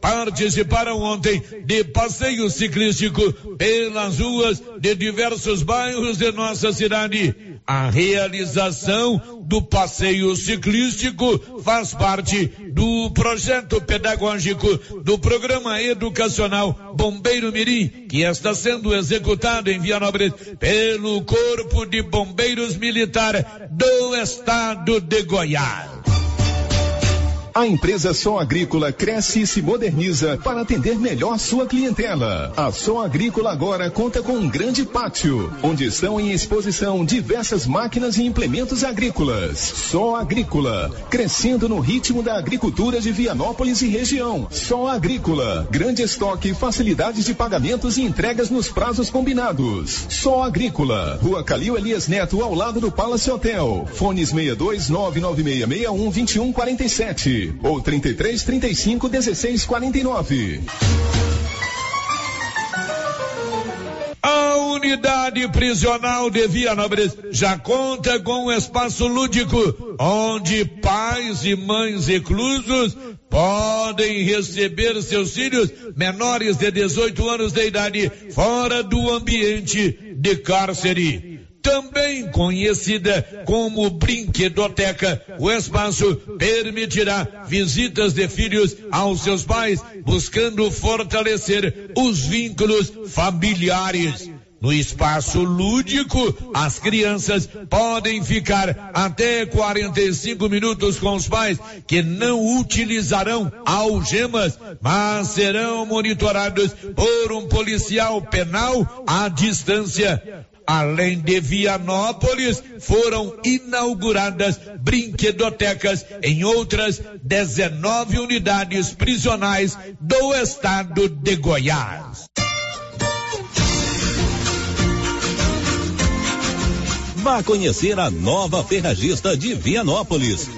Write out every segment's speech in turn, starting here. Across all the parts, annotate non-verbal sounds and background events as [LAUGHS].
participaram ontem de passeio ciclístico pelas ruas de diversos bairros de nossa cidade. A realização do passeio ciclístico faz parte do projeto pedagógico do programa educacional Bombeiro Mirim, que está sendo executado em Vianópolis pelo Corpo de Bombeiros Militar do Estado de Goiás. A empresa Som Agrícola cresce e se moderniza para atender melhor sua clientela. A Som Agrícola agora conta com um grande pátio, onde estão em exposição diversas máquinas e implementos agrícolas. Som Agrícola, crescendo no ritmo da agricultura de Vianópolis e região. Som Agrícola, grande estoque, facilidades de pagamentos e entregas nos prazos combinados. Som Agrícola, Rua Calil Elias Neto, ao lado do Palace Hotel. Fones 62 99661 2147 ou 33 35 16 49. A unidade prisional de Vianópolis já conta com um espaço lúdico, onde pais e mães reclusos podem receber seus filhos menores de 18 anos de idade fora do ambiente de cárcere também conhecida como brinquedoteca. O espaço permitirá visitas de filhos aos seus pais, buscando fortalecer os vínculos familiares. No espaço lúdico, as crianças podem ficar até 45 minutos com os pais, que não utilizarão algemas, mas serão monitorados por um policial penal à distância. Além de Vianópolis, foram inauguradas brinquedotecas em outras 19 unidades prisionais do estado de Goiás. Vá conhecer a nova ferragista de Vianópolis.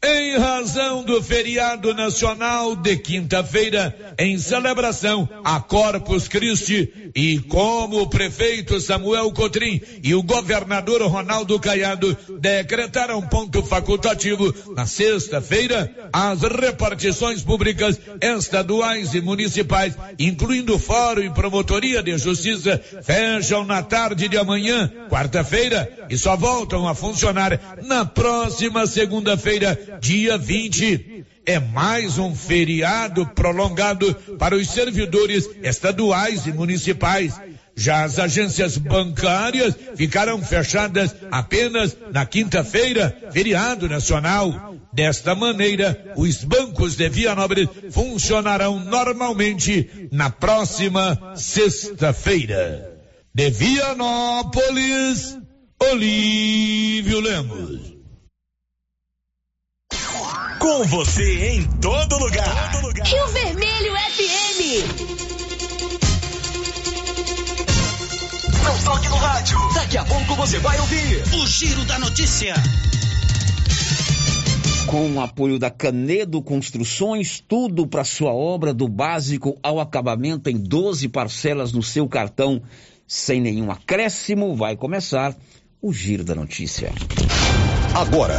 Em razão do feriado nacional de quinta-feira, em celebração a Corpus Christi, e como o prefeito Samuel Cotrim e o governador Ronaldo Caiado decretaram ponto facultativo na sexta-feira, as repartições públicas estaduais e municipais, incluindo Fórum e Promotoria de Justiça, fecham na tarde de amanhã, quarta-feira, e só voltam a funcionar na próxima segunda-feira, dia 20. É mais um feriado prolongado para os servidores estaduais e municipais. Já as agências bancárias ficarão fechadas apenas na quinta-feira, feriado nacional. Desta maneira, os bancos de Vianópolis funcionarão normalmente na próxima sexta-feira. De Vianópolis, Olívio Lemos. Com você em todo lugar. Todo lugar. Rio Vermelho FM. Não toque no rádio. Daqui a pouco você vai ouvir o Giro da Notícia. Com o apoio da Canedo Construções, tudo para sua obra do básico ao acabamento em 12 parcelas no seu cartão, sem nenhum acréscimo, vai começar o Giro da Notícia. Agora,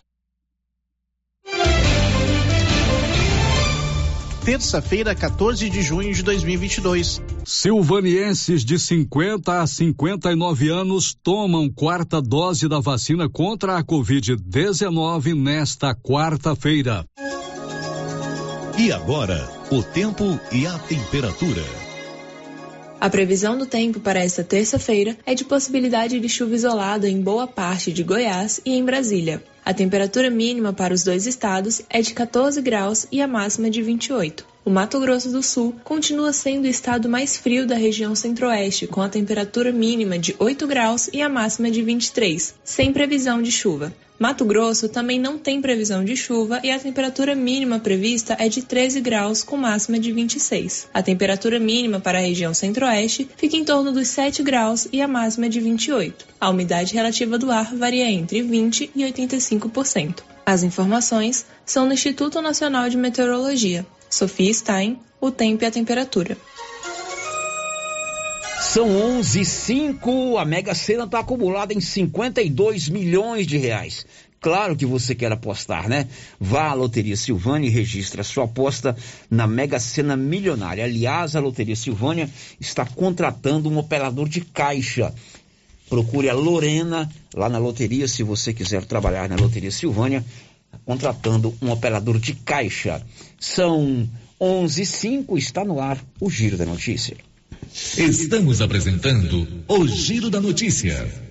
Terça-feira, 14 de junho de 2022. Silvanienses de 50 a 59 anos tomam quarta dose da vacina contra a Covid-19 nesta quarta-feira. E agora, o tempo e a temperatura. A previsão do tempo para esta terça-feira é de possibilidade de chuva isolada em boa parte de Goiás e em Brasília. A temperatura mínima para os dois estados é de 14 graus e a máxima de 28. O Mato Grosso do Sul continua sendo o estado mais frio da região centro-oeste, com a temperatura mínima de 8 graus e a máxima de 23, sem previsão de chuva. Mato Grosso também não tem previsão de chuva e a temperatura mínima prevista é de 13 graus com máxima de 26. A temperatura mínima para a região centro-oeste fica em torno dos 7 graus e a máxima de 28. A umidade relativa do ar varia entre 20 e 85%. As informações são no Instituto Nacional de Meteorologia. Sofia Stein, o tempo e a temperatura. São 11 5, a Mega Sena está acumulada em 52 milhões de reais. Claro que você quer apostar, né? Vá à Loteria Silvânia e registre a sua aposta na Mega Sena Milionária. Aliás, a Loteria Silvânia está contratando um operador de caixa. Procure a Lorena lá na loteria se você quiser trabalhar na Loteria Silvânia, contratando um operador de caixa. São 11 5, está no ar o Giro da Notícia. Estamos apresentando o Giro da Notícia.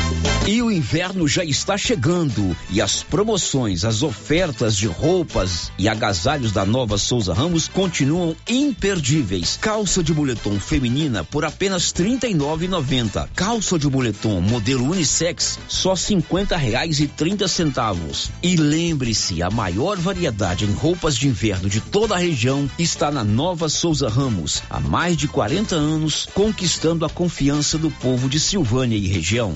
E o inverno já está chegando e as promoções, as ofertas de roupas e agasalhos da Nova Souza Ramos continuam imperdíveis. Calça de moletom feminina por apenas R$ 39,90. Calça de moletom modelo unissex só 50 reais e 30 centavos. E lembre-se, a maior variedade em roupas de inverno de toda a região está na Nova Souza Ramos. Há mais de 40 anos, conquistando a confiança do povo de Silvânia e região.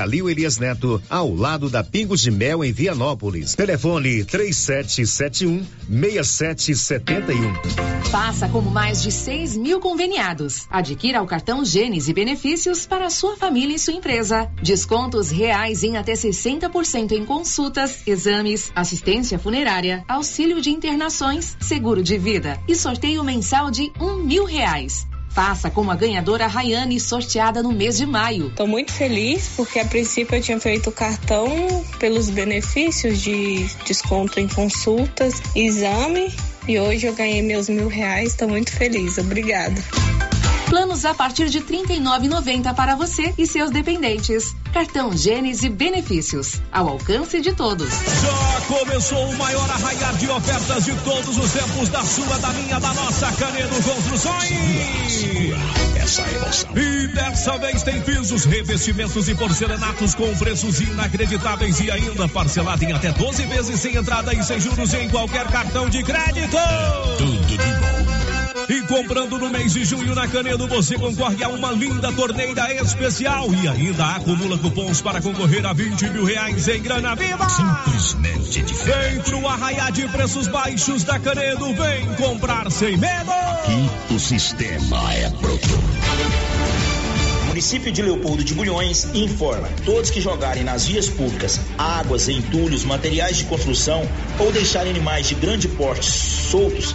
Calil Elias Neto, ao lado da Pingos de Mel em Vianópolis. Telefone 3771 6771. Faça como mais de 6 mil conveniados. Adquira o cartão Gênesis e benefícios para sua família e sua empresa. Descontos reais em até 60% em consultas, exames, assistência funerária, auxílio de internações, seguro de vida e sorteio mensal de um mil reais. Faça como a ganhadora Rayane, sorteada no mês de maio. Estou muito feliz porque a princípio eu tinha feito o cartão pelos benefícios de desconto em consultas, exame e hoje eu ganhei meus mil reais. Estou muito feliz. Obrigada. Planos a partir de R$ 39,90 para você e seus dependentes. Cartão Gênesis Benefícios, ao alcance de todos. Já começou o maior arraiar de ofertas de todos os tempos da sua, da minha, da nossa Canedo Construções. Essa emoção. E dessa vez tem pisos, revestimentos e porcelanatos com preços inacreditáveis e ainda parcelado em até 12 vezes sem entrada e sem juros em qualquer cartão de crédito. Tudo de bom. E comprando no mês de junho na Canedo, você concorre a uma linda torneira especial e ainda acumula cupons para concorrer a 20 mil reais em grana viva. Simplesmente diferente. Vem pro arraiar de preços baixos da Canedo, vem comprar sem medo. Aqui o sistema é bruto. O município de Leopoldo de Bulhões informa: todos que jogarem nas vias públicas águas, entulhos, materiais de construção ou deixarem animais de grande porte soltos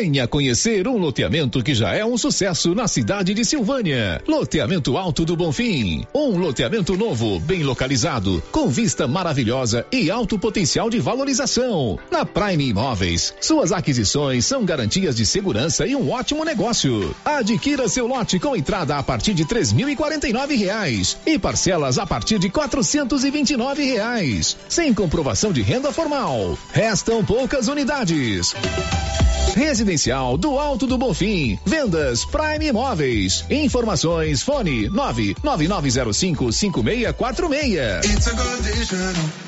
Venha conhecer um loteamento que já é um sucesso na cidade de Silvânia. Loteamento Alto do Bonfim. Um loteamento novo, bem localizado, com vista maravilhosa e alto potencial de valorização. Na Prime Imóveis, suas aquisições são garantias de segurança e um ótimo negócio. Adquira seu lote com entrada a partir de três mil e quarenta e nove reais e parcelas a partir de quatrocentos e vinte e nove reais, sem comprovação de renda formal. Restam poucas unidades. Residencial do Alto do Bonfim. Vendas Prime Imóveis. Informações fone 99905 5646.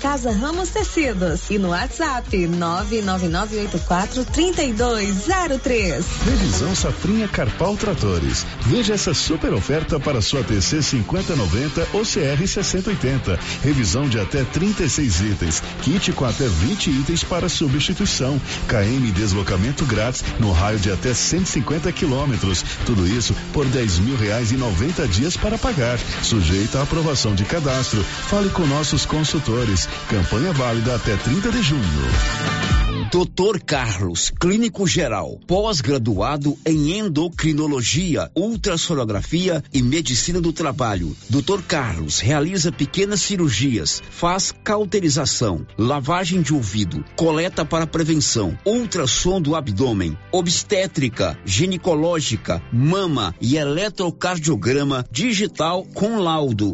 Casa Ramos Tecidos e no WhatsApp 999843203. Revisão Safrinha Carpal Tratores. Veja essa super oferta para sua TC 5090 ou CR 6080. Revisão de até 36 itens. Kit com até 20 itens para substituição. KM deslocamento grátis no raio de até 150 quilômetros. Tudo isso por 10 mil reais e 90 dias para pagar. Sujeito à aprovação de cadastro. Fale com nossos consultores. Campanha válida até 30 de junho. Doutor Carlos, clínico geral, pós-graduado em endocrinologia, ultrassonografia e medicina do trabalho. Doutor Carlos realiza pequenas cirurgias, faz cauterização, lavagem de ouvido, coleta para prevenção, ultrassom do abdômen, obstétrica, ginecológica, mama e eletrocardiograma digital com laudo.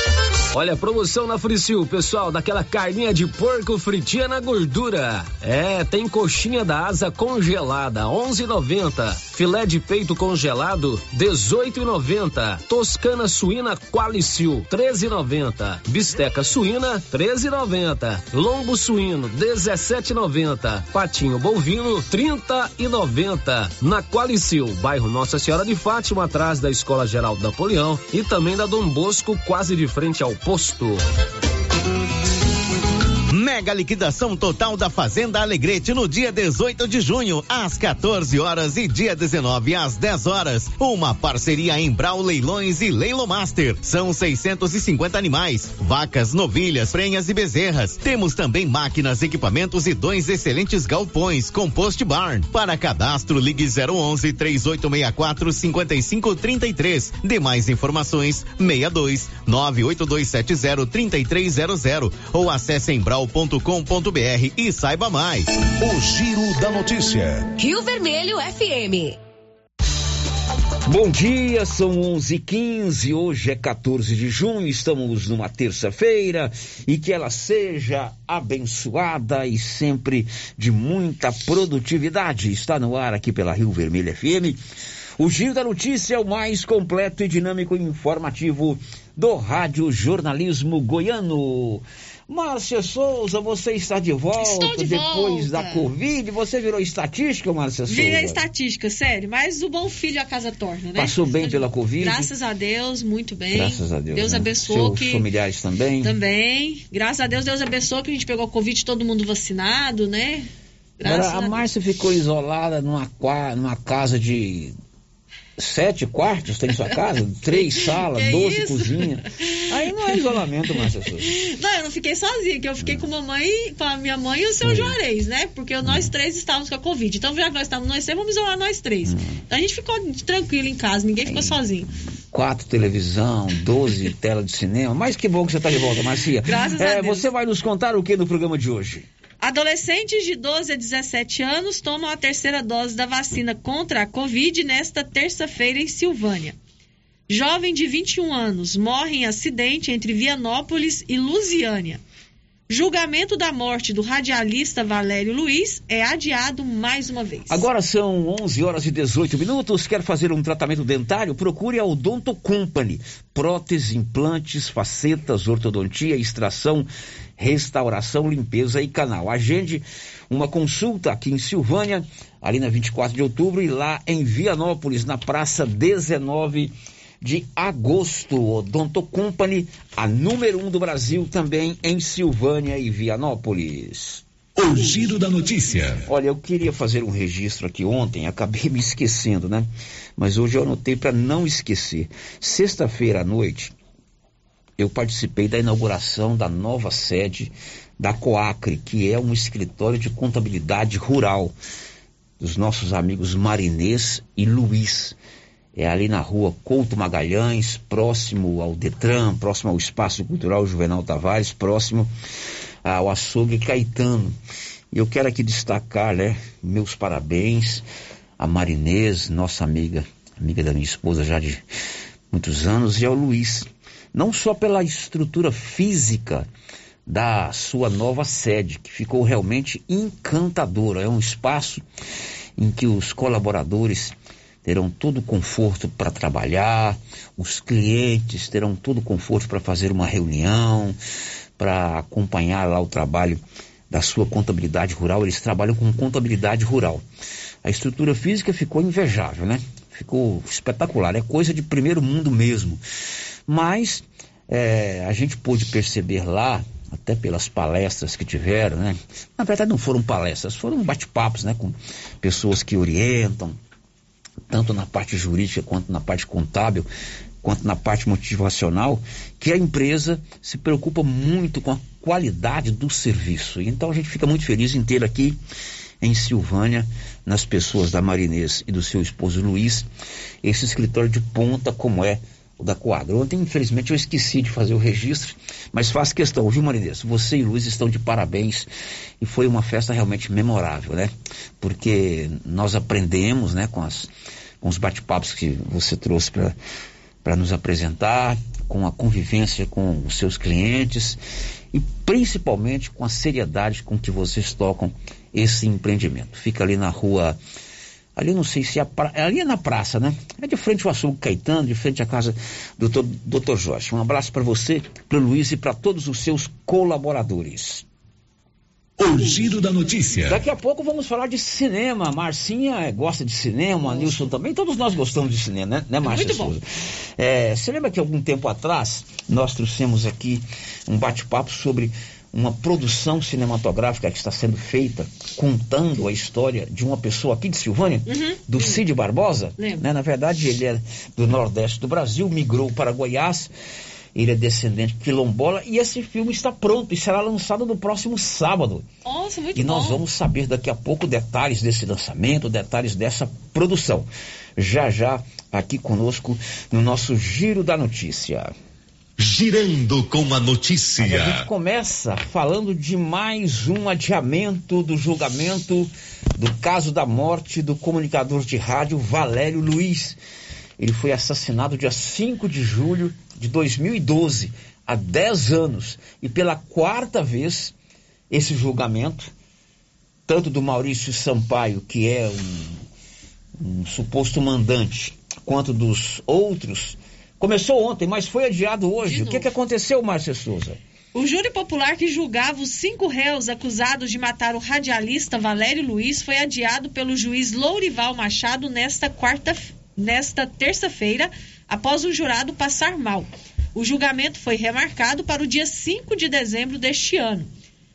Olha, promoção na Fricil, pessoal, daquela carninha de porco fritinha na gordura. É, tem coxinha da asa congelada, 11,90. Filé de peito congelado, 18,90. Toscana suína Qualicil, 13,90. Bisteca suína, 13,90. Lombo suíno, 17,90. Patinho bovino, 30,90. Na Qualicil, bairro Nossa Senhora de Fátima, atrás da Escola Geral Napoleão e também da Dom Bosco, quase de frente ao posto. Mega liquidação total da Fazenda Alegrete no dia 18 de junho, às 14 horas e dia 19 às 10 horas. Uma parceria em Brau Leilões e Leilo Master. São 650 animais, vacas, novilhas, prenhas e bezerras. Temos também máquinas, equipamentos e dois excelentes galpões com post barn. Para cadastro, ligue 011 3864 5533. Demais informações 62 98270 3300 ou acesse embral.com.br e saiba mais. O Giro da Notícia. Rio Vermelho FM. Bom dia, são 11:15. Hoje é 14 de junho. Estamos numa terça-feira e que ela seja abençoada e sempre de muita produtividade. Está no ar aqui pela Rio Vermelho FM. O Giro da Notícia é o mais completo e dinâmico e informativo do Rádio Jornalismo Goiano. Márcia Souza, você está de volta Estou de depois volta. da Covid. Você virou estatística, Márcia Souza? Vira estatística, sério. Mas o bom filho a casa torna, né? Passou bem pela Covid? Graças a Deus, muito bem. Graças a Deus. Deus né? abençoou Seus que. familiares também? Também. Graças a Deus, Deus abençoou que a gente pegou Covid, todo mundo vacinado, né? Graças Agora, a a Márcia ficou isolada numa, numa casa de sete quartos, tem sua casa? [LAUGHS] Três salas, Que doze isso? cozinhas. Aí não é isolamento, Márcia Souza. Não, eu não fiquei sozinha, que eu fiquei com a mamãe, com a minha mãe e o seu Juarez, né? Porque nós três estávamos com a Covid. Então, já que nós estávamos nós três, vamos isolar nós três. Então, a gente ficou tranquilo em casa, ninguém ficou sozinho. Quatro televisão, 12 [LAUGHS] tela de cinema. Mas que bom que você está de volta, Marcia. Graças a É, Deus. Você vai nos contar o que no programa de hoje? Adolescentes de 12 a 17 anos tomam a terceira dose da vacina contra a Covid nesta terça-feira em Silvânia. Jovem de 21 anos morre em acidente entre Vianópolis e Lusiânia. Julgamento da morte do radialista Valério Luiz é adiado mais uma vez. Agora são 11 horas e 18 minutos. Quer fazer um tratamento dentário? Procure a Odonto Company. Prótese, implantes, facetas, ortodontia, extração, restauração, limpeza e canal. Agende uma consulta aqui em Silvânia, ali na 24 de outubro, e lá em Vianópolis, na praça 19 de agosto. Odonto Company, a número um do Brasil, também em Silvânia e Vianópolis. O Giro da Notícia. Olha, eu queria fazer um registro aqui ontem, acabei [LAUGHS] me esquecendo, né? Mas hoje eu anotei para não esquecer. Sexta-feira à noite, eu participei da inauguração da nova sede da Coacre, que é um escritório de contabilidade rural dos nossos amigos Marinês e Luiz. É ali na rua Couto Magalhães, próximo ao Detran, próximo ao Espaço Cultural Juvenal Tavares, próximo ao açougue Caetano. E eu quero aqui destacar, né, meus parabéns a Marinês, nossa amiga, amiga da minha esposa já de muitos anos, e ao Luiz. Não só pela estrutura física da sua nova sede, que ficou realmente encantadora. É um espaço em que os colaboradores terão todo o conforto para trabalhar, os clientes terão todo o conforto para fazer uma reunião, para acompanhar lá o trabalho da sua contabilidade rural. Eles trabalham com contabilidade rural. A estrutura física ficou invejável, né? Ficou espetacular, é coisa de primeiro mundo mesmo. Mas é, a gente pôde perceber lá, até pelas palestras que tiveram, né? Na verdade não foram palestras, foram bate-papos, né? Com pessoas que orientam, tanto na parte jurídica quanto na parte contábil, quanto na parte motivacional, que a empresa se preocupa muito com a qualidade do serviço. Então a gente fica muito feliz em ter aqui em Silvânia, nas pessoas da Marinês e do seu esposo Luiz, esse escritório de ponta como é da Quadra. Ontem, infelizmente, eu esqueci de fazer o registro, mas faço questão, viu, Marinês? Você e Luiz estão de parabéns e foi uma festa realmente memorável, né? Porque nós aprendemos, né, com, as, com os bate-papos que você trouxe para nos apresentar, com a convivência com os seus clientes e principalmente com a seriedade com que vocês tocam esse empreendimento. Fica ali na rua, ali não sei se é, pra, ali é na praça, né? É de frente ao açougue Caetano, de frente à casa do Dr. Jorge. Um abraço para você, para o Luiz e para todos os seus colaboradores. O giro da notícia. Daqui a pouco vamos falar de cinema. Marcinha gosta de cinema, Nilson também. Todos nós gostamos de cinema, né, né Márcia Muito bom. É, você lembra que algum tempo atrás nós trouxemos aqui um bate-papo sobre uma produção cinematográfica que está sendo feita contando a história de uma pessoa aqui de Silvânia, Uhum. do Cid Barbosa. Né? Na verdade, ele é do Nordeste do Brasil, migrou para Goiás. Ele é descendente quilombola e esse filme está pronto e será lançado no próximo sábado. Nossa, muito E bom. nós vamos saber daqui a pouco detalhes desse lançamento, detalhes dessa produção. Já já aqui conosco no nosso Giro da Notícia. Girando com a Mas a gente notícia. começa falando de mais um adiamento do julgamento do caso da morte do comunicador de rádio Valério Luiz. Ele foi assassinado dia 5 de julho de 2012, há 10 anos. E pela quarta vez, esse julgamento, tanto do Maurício Sampaio, que é um, um suposto mandante, quanto dos outros, começou ontem, mas foi adiado hoje. O que, que aconteceu, Márcia Souza? O júri popular que julgava os cinco réus acusados de matar o radialista Valério Luiz foi adiado pelo juiz Lourival Machado nesta quarta, nesta terça-feira, após o jurado passar mal. O julgamento foi remarcado para o dia 5 de dezembro deste ano.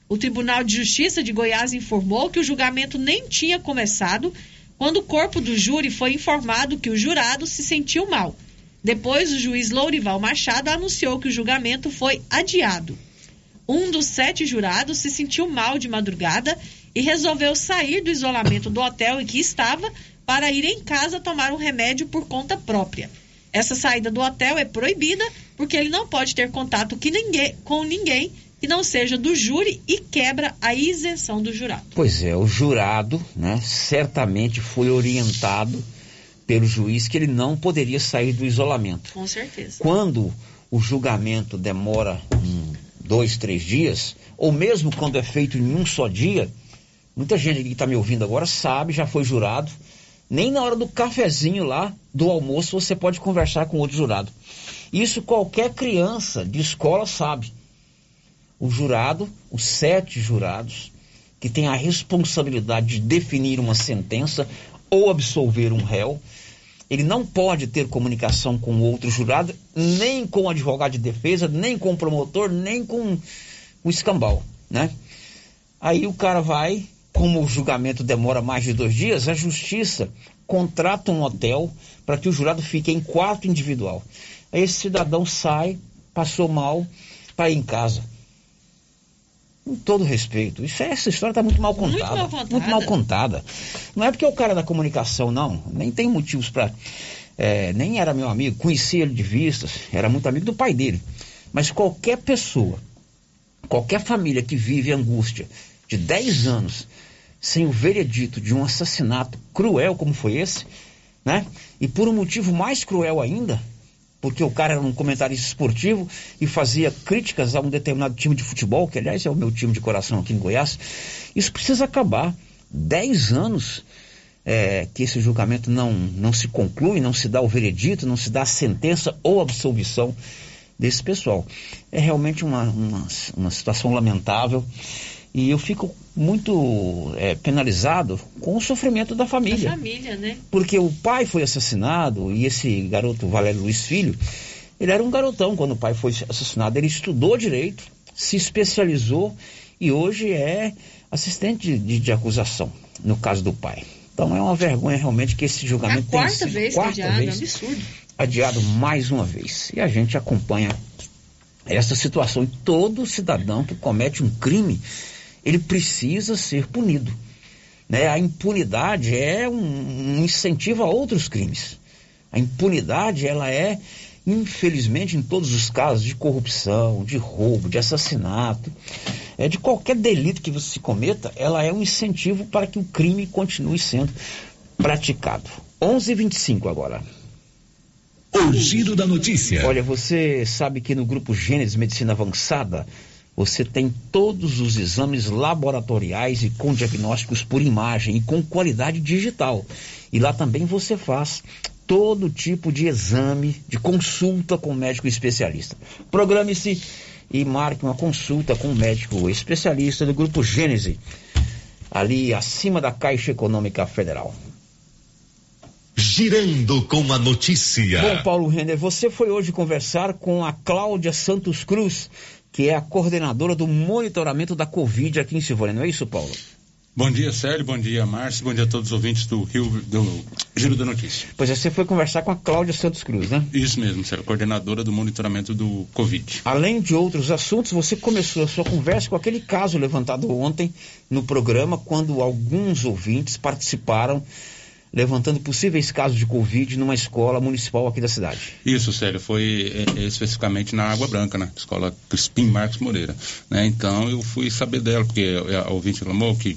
O Tribunal de Justiça de Goiás informou que o julgamento nem tinha começado quando o corpo do júri foi informado que o jurado se sentiu mal. Depois, o juiz Lourival Machado anunciou que o julgamento foi adiado. Um dos sete jurados se sentiu mal de madrugada e resolveu sair do isolamento do hotel em que estava para ir em casa tomar um remédio por conta própria. Essa saída do hotel é proibida porque ele não pode ter contato ninguém- com ninguém que não seja do júri e quebra a isenção do jurado. Pois é, o jurado, né, certamente foi orientado pelo juiz que ele não poderia sair do isolamento. Com certeza. Quando o julgamento demora hum, dois, três dias, ou mesmo quando é feito em um só dia, muita gente que está me ouvindo agora sabe, já foi jurado. Nem na hora do cafezinho lá, do almoço, você pode conversar com outro jurado. Isso qualquer criança de escola sabe. O jurado, os sete jurados, que têm a responsabilidade de definir uma sentença ou absolver um réu, ele não pode ter comunicação com outro jurado, nem com o advogado de defesa, nem com o promotor, nem com o escambau, né? Aí o cara vai, como o julgamento demora mais de dois dias, a justiça contrata um hotel para que o jurado fique em quarto individual. Aí esse cidadão sai, passou mal, ir em casa. Com todo respeito, isso, essa história está muito mal Muito contada. mal contada. Muito mal contada. Não é porque é o cara da comunicação, não. Nem tem motivos para. nem era meu amigo, conhecia ele de vistas, era muito amigo do pai dele. Mas qualquer pessoa, qualquer família que vive angústia de 10 anos sem o veredito de um assassinato cruel como foi esse, né? E por um motivo mais cruel ainda, porque o cara era um comentarista esportivo e fazia críticas a um determinado time de futebol, que aliás é o meu time de coração aqui em Goiás. Isso precisa acabar. Dez anos é, que esse julgamento não, não se conclui, não se dá o veredito, não se dá a sentença ou absolvição desse pessoal. É realmente uma, uma, uma situação lamentável e eu fico muito é, penalizado com o sofrimento da família. Da família, né? Porque o pai foi assassinado e esse garoto Valério Luiz Filho, ele era um garotão quando o pai foi assassinado. Ele estudou direito, se especializou e hoje é assistente de, de acusação, no caso do pai. Então é uma vergonha realmente que esse julgamento é a quarta tenha sido vez quarta adiado, vez é um absurdo. adiado mais uma vez. E a gente acompanha essa situação. E todo cidadão que comete um crime, ele precisa ser punido. Né? A impunidade é um, um incentivo a outros crimes. A impunidade, ela é, infelizmente, em todos os casos de corrupção, de roubo, de assassinato, é, de qualquer delito que você cometa, ela é um incentivo para que o crime continue sendo praticado. 11:25 agora. O giro da notícia. Olha, você sabe que no grupo Gênesis Medicina Avançada você tem todos os exames laboratoriais e com diagnósticos por imagem e com qualidade digital. E lá também você faz todo tipo de exame, de consulta com médico especialista. Programe-se e marque uma consulta com médico especialista do grupo Gênese, ali acima da Caixa Econômica Federal. Girando com a notícia. Bom, Paulo Renner, você foi hoje conversar com a Cláudia Santos Cruz, que é a coordenadora do monitoramento da Covid aqui em Silvânia, não é isso, Paulo? Bom dia, Célio. Bom dia, Márcio. Bom dia a todos os ouvintes do Rio do Giro da Notícia. Pois é, você foi conversar com a Cláudia Santos Cruz, né? Isso mesmo, Célio, coordenadora do monitoramento do Covid. Além de outros assuntos, você começou a sua conversa com aquele caso levantado ontem no programa, quando alguns ouvintes participaram levantando possíveis casos de Covid numa escola municipal aqui da cidade. Isso, Célio, foi é, especificamente na Água Branca, na escola Crispim Marcos Moreira. Né? Então eu fui saber dela, porque a ouvinte reclamou que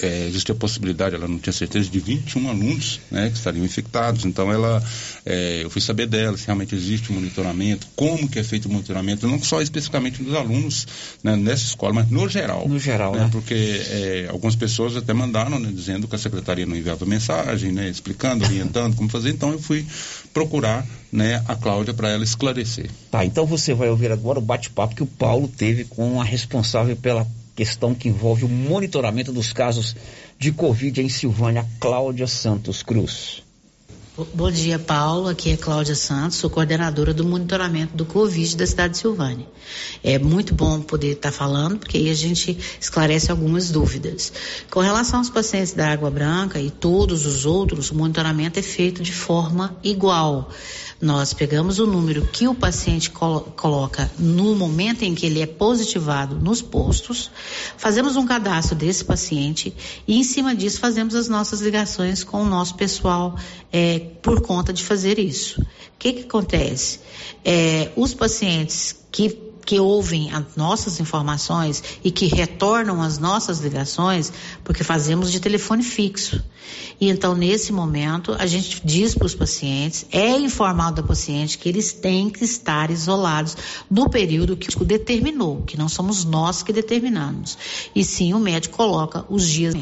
é, existia a possibilidade, ela não tinha certeza, de 21 alunos né, que estariam infectados. Então, ela, é, eu fui saber dela se realmente existe um monitoramento, como que é feito o monitoramento, não só especificamente dos alunos né, nessa escola, mas no geral. No geral, né? né? Porque é, algumas pessoas até mandaram, né, dizendo que a secretaria não enviava mensagem, né, explicando, orientando como fazer. Então, eu fui procurar né, a Cláudia para ela esclarecer. Tá, então você vai ouvir agora o bate-papo que o Paulo teve com a responsável pela questão que envolve o monitoramento dos casos de Covid em Silvânia, Cláudia Santos Cruz. Bom dia, Paulo. Aqui é Cláudia Santos, sou coordenadora do monitoramento do Covid da cidade de Silvânia. É muito bom poder estar falando, porque aí a gente esclarece algumas dúvidas. Com relação aos pacientes da Água Branca e todos os outros, o monitoramento é feito de forma igual. Nós pegamos o número que o paciente colo coloca no momento em que ele é positivado nos postos, fazemos um cadastro desse paciente e, em cima disso, fazemos as nossas ligações com o nosso pessoal é, por conta de fazer isso. O que, que acontece? É, os pacientes que que ouvem as nossas informações e que retornam as nossas ligações, porque fazemos de telefone fixo. E então, nesse momento, a gente diz para os pacientes, é informado da paciente que eles têm que estar isolados no período que o determinou, que não somos nós que determinamos. E sim, o médico coloca os dias.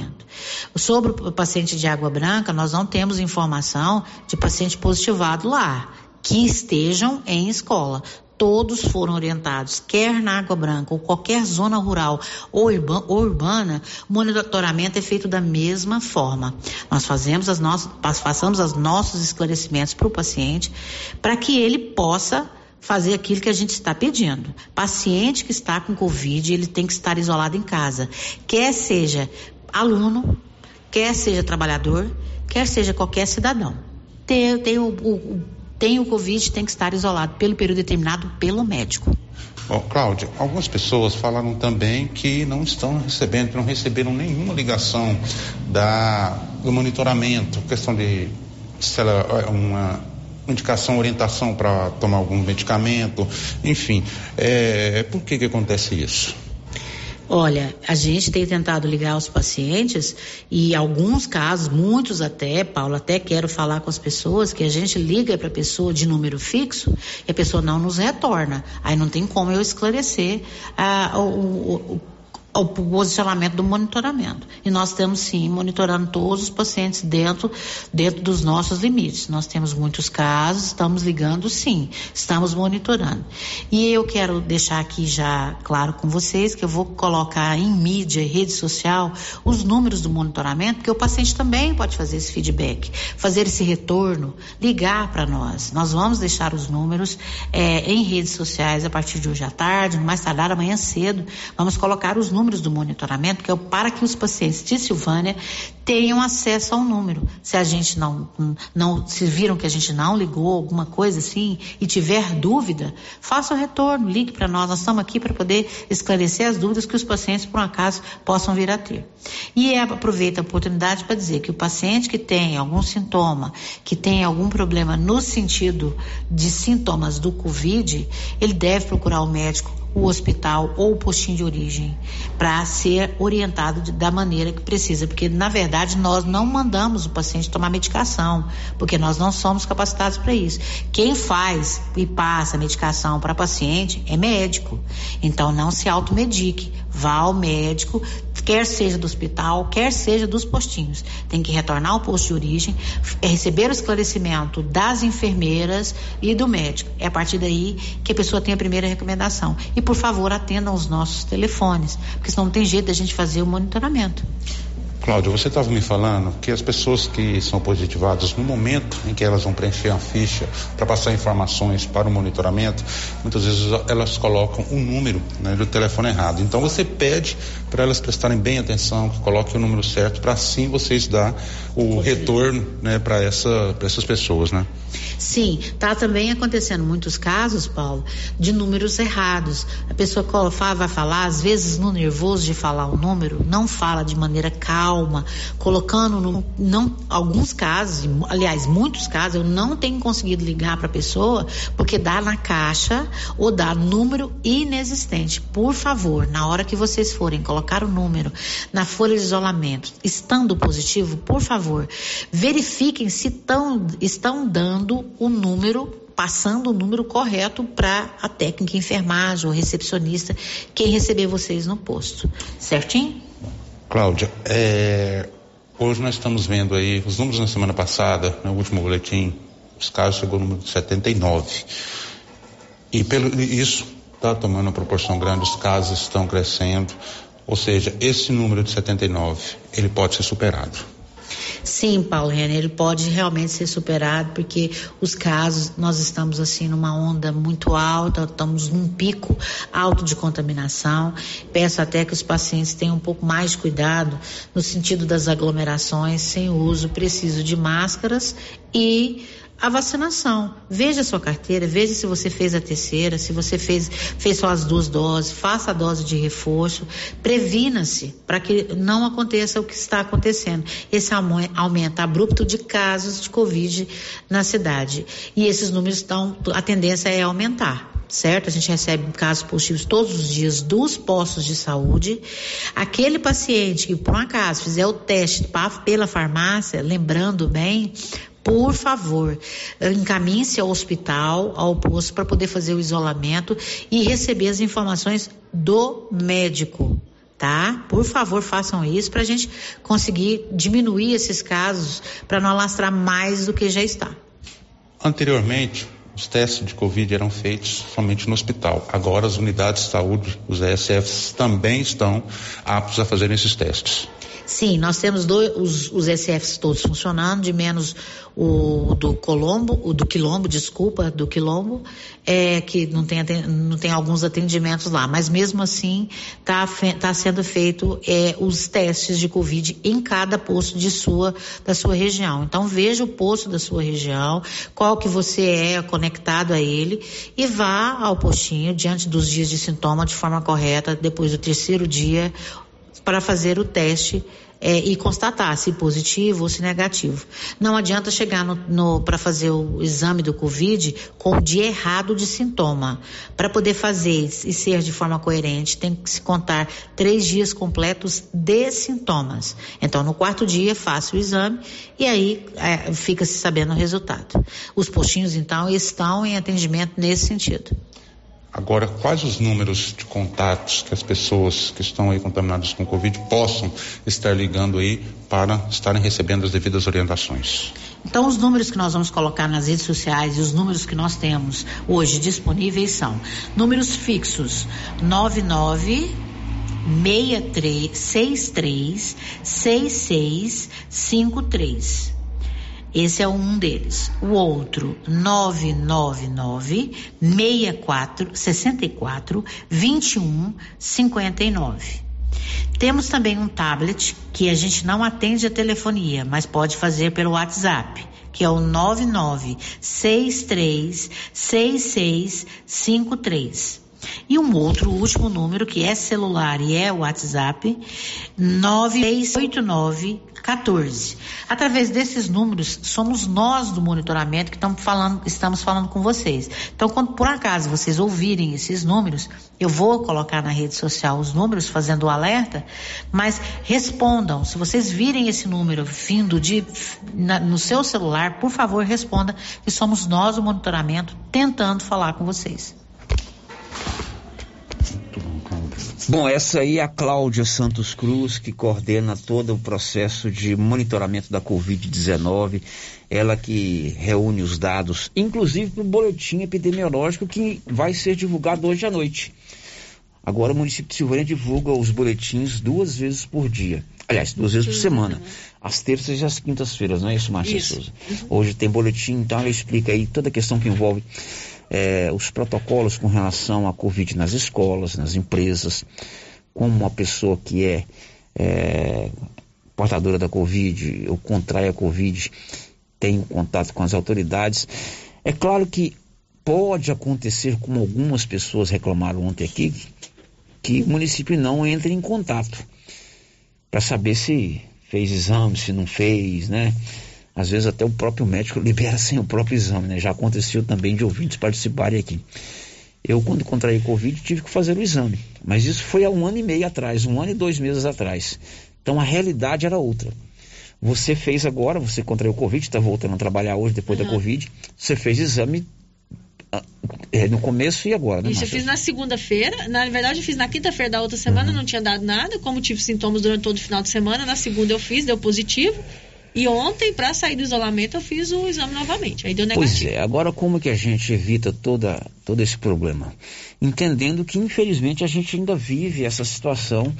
Sobre o paciente de água branca, nós não temos informação de paciente positivado lá que estejam em escola todos foram orientados, quer na Água Branca ou qualquer zona rural ou urbana, o monitoramento é feito da mesma forma. Nós fazemos as nossas, passamos os nossos esclarecimentos para o paciente, para que ele possa fazer aquilo que a gente está pedindo. Paciente que está com Covid, ele tem que estar isolado em casa, quer seja aluno, quer seja trabalhador, quer seja qualquer cidadão. Tem, tem o, o, tem o Covid tem que estar isolado pelo período determinado pelo médico. Oh, Cláudia, algumas pessoas falaram também que não estão recebendo, que não receberam nenhuma ligação da, do monitoramento, questão de se ela, é uma indicação, orientação para tomar algum medicamento, enfim. É, por que, que acontece isso? Olha, a gente tem tentado ligar os pacientes e alguns casos, muitos até, Paulo, até quero falar com as pessoas que a gente liga para a pessoa de número fixo e a pessoa não nos retorna. Aí não tem como eu esclarecer ah, o, o o posicionamento do monitoramento. E nós temos sim monitorando todos os pacientes dentro, dentro dos nossos limites. Nós temos muitos casos, estamos ligando sim, estamos monitorando. E eu quero deixar aqui já claro com vocês que eu vou colocar em mídia e rede social os números do monitoramento, porque o paciente também pode fazer esse feedback, fazer esse retorno, ligar para nós. Nós vamos deixar os números é, em redes sociais a partir de hoje à tarde, mais tardar amanhã cedo. Vamos colocar os números do monitoramento, que é para que os pacientes de Silvânia tenham acesso ao número. Se a gente não, não, se viram que a gente não ligou, alguma coisa assim, e tiver dúvida, faça o retorno, ligue para nós. Nós estamos aqui para poder esclarecer as dúvidas que os pacientes, por um acaso, possam vir a ter. E é, aproveita a oportunidade para dizer que o paciente que tem algum sintoma, que tem algum problema no sentido de sintomas do Covid, ele deve procurar o médico o hospital ou o postinho de origem para ser orientado de, da maneira que precisa, porque na verdade nós não mandamos o paciente tomar medicação, porque nós não somos capacitados para isso. Quem faz e passa medicação para paciente é médico. Então não se automedique, vá ao médico, quer seja do hospital, quer seja dos postinhos. Tem que retornar ao posto de origem, receber o esclarecimento das enfermeiras e do médico. É a partir daí que a pessoa tem a primeira recomendação. E por favor, atendam os nossos telefones, porque senão não tem jeito da gente fazer o monitoramento. Cláudio, você estava me falando que as pessoas que são positivadas, no momento em que elas vão preencher a ficha para passar informações para o monitoramento, muitas vezes elas colocam um número né, do telefone errado. Então você pede para elas prestarem bem atenção, que coloquem o número certo, para assim vocês dar o retorno né, para essa, essas pessoas, né? Sim, está também acontecendo muitos casos, Paulo, de números errados. A pessoa vai falar, às vezes no nervoso de falar o número, não fala de maneira calma, colocando no, não alguns casos, aliás, muitos casos eu não tenho conseguido ligar para a pessoa porque dá na caixa ou dá número inexistente. Por favor, na hora que vocês forem colocar o número na folha de isolamento, estando positivo, por favor, verifiquem se tão, estão dando o número passando o número correto para a técnica enfermagem ou recepcionista, quem receber vocês no posto. Certinho? Cláudia, é, hoje nós estamos vendo aí os números na semana passada, no último boletim, os casos chegou no número de 79. E pelo isso está tomando uma proporção grande, os casos estão crescendo. Ou seja, esse número de 79, ele pode ser superado. Sim, Paulo Renner, ele pode realmente ser superado, porque os casos, nós estamos assim numa onda muito alta, estamos num pico alto de contaminação. Peço até que os pacientes tenham um pouco mais de cuidado no sentido das aglomerações, sem uso preciso de máscaras e a vacinação. Veja a sua carteira, veja se você fez a terceira, se você fez, fez só as duas doses, faça a dose de reforço, previna-se para que não aconteça o que está acontecendo. Esse aumento abrupto de casos de Covid na cidade. E esses números estão, a tendência é aumentar certo? A gente recebe casos positivos todos os dias dos postos de saúde. Aquele paciente que, por um acaso, fizer o teste pela farmácia, lembrando bem, por favor, encaminhe-se ao hospital, ao posto, para poder fazer o isolamento e receber as informações do médico. Tá? Por favor, façam isso para a gente conseguir diminuir esses casos, para não alastrar mais do que já está. Anteriormente, os testes de Covid eram feitos somente no hospital. Agora, as unidades de saúde, os ESFs, também estão aptos a fazer esses testes. Sim, nós temos dois, os, os SFs todos funcionando, de menos o do Colombo, o do Quilombo, desculpa, do Quilombo, é, que não tem, não tem alguns atendimentos lá, mas mesmo assim está tá sendo feito é, os testes de Covid em cada posto de sua, da sua região. Então veja o posto da sua região, qual que você é conectado a ele e vá ao postinho diante dos dias de sintoma de forma correta, depois do terceiro dia para fazer o teste é, e constatar se positivo ou se negativo. Não adianta chegar no, no para fazer o exame do Covid com o dia errado de sintoma. Para poder fazer e ser de forma coerente, tem que se contar três dias completos de sintomas. Então, no quarto dia, faça o exame e aí é, fica se sabendo o resultado. Os postinhos, então, estão em atendimento nesse sentido. Agora, quais os números de contatos que as pessoas que estão aí contaminadas com Covid possam estar ligando aí para estarem recebendo as devidas orientações? Então, os números que nós vamos colocar nas redes sociais e os números que nós temos hoje disponíveis são números fixos 99 63 63 66 53 esse é um deles. O outro, 999 64 64 21 59. Temos também um tablet que a gente não atende a telefonia, mas pode fazer pelo WhatsApp, que é o 99636653. E um outro último número que é celular e é o WhatsApp, 9689 14. Através desses números, somos nós do monitoramento que estamos falando, estamos falando com vocês. Então, quando por acaso vocês ouvirem esses números, eu vou colocar na rede social os números fazendo o alerta, mas respondam. Se vocês virem esse número vindo de, na, no seu celular, por favor, responda que somos nós do monitoramento tentando falar com vocês. Bom, essa aí é a Cláudia Santos Cruz, que coordena todo o processo de monitoramento da Covid-19. Ela que reúne os dados, inclusive para o boletim epidemiológico que vai ser divulgado hoje à noite. Agora o município de Silvânia divulga os boletins duas vezes por dia. Aliás, duas vezes por semana. Às terças e às quintas-feiras, não é isso, Márcia Souza? Hoje tem boletim, então ela explica aí toda a questão que envolve é, os protocolos com relação à Covid nas escolas, nas empresas, como uma pessoa que é, é portadora da Covid ou contrai a Covid tem contato com as autoridades. É claro que pode acontecer, como algumas pessoas reclamaram ontem aqui, que o município não entre em contato para saber se fez exame, se não fez, né? Às vezes até o próprio médico [LAUGHS] libera sem o próprio exame, né? Já aconteceu também de ouvintes participarem aqui. Eu, quando contraí Covid, tive que fazer o exame. Mas isso foi há um ano e meio atrás, um ano e dois meses atrás. Então a realidade era outra. Você fez agora, você contraiu Covid, está voltando a trabalhar hoje depois uhum. da Covid. Você fez exame é, no começo e agora, né? Isso, eu fiz na segunda-feira. Na verdade, eu fiz na quinta-feira da outra semana, uhum. não tinha dado nada. Como tive sintomas durante todo o final de semana, na segunda eu fiz, deu positivo. E ontem, para sair do isolamento, eu fiz o exame novamente. Aí deu negativo. Pois é, agora como que a gente evita toda, todo esse problema? Entendendo que, infelizmente, a gente ainda vive essa situação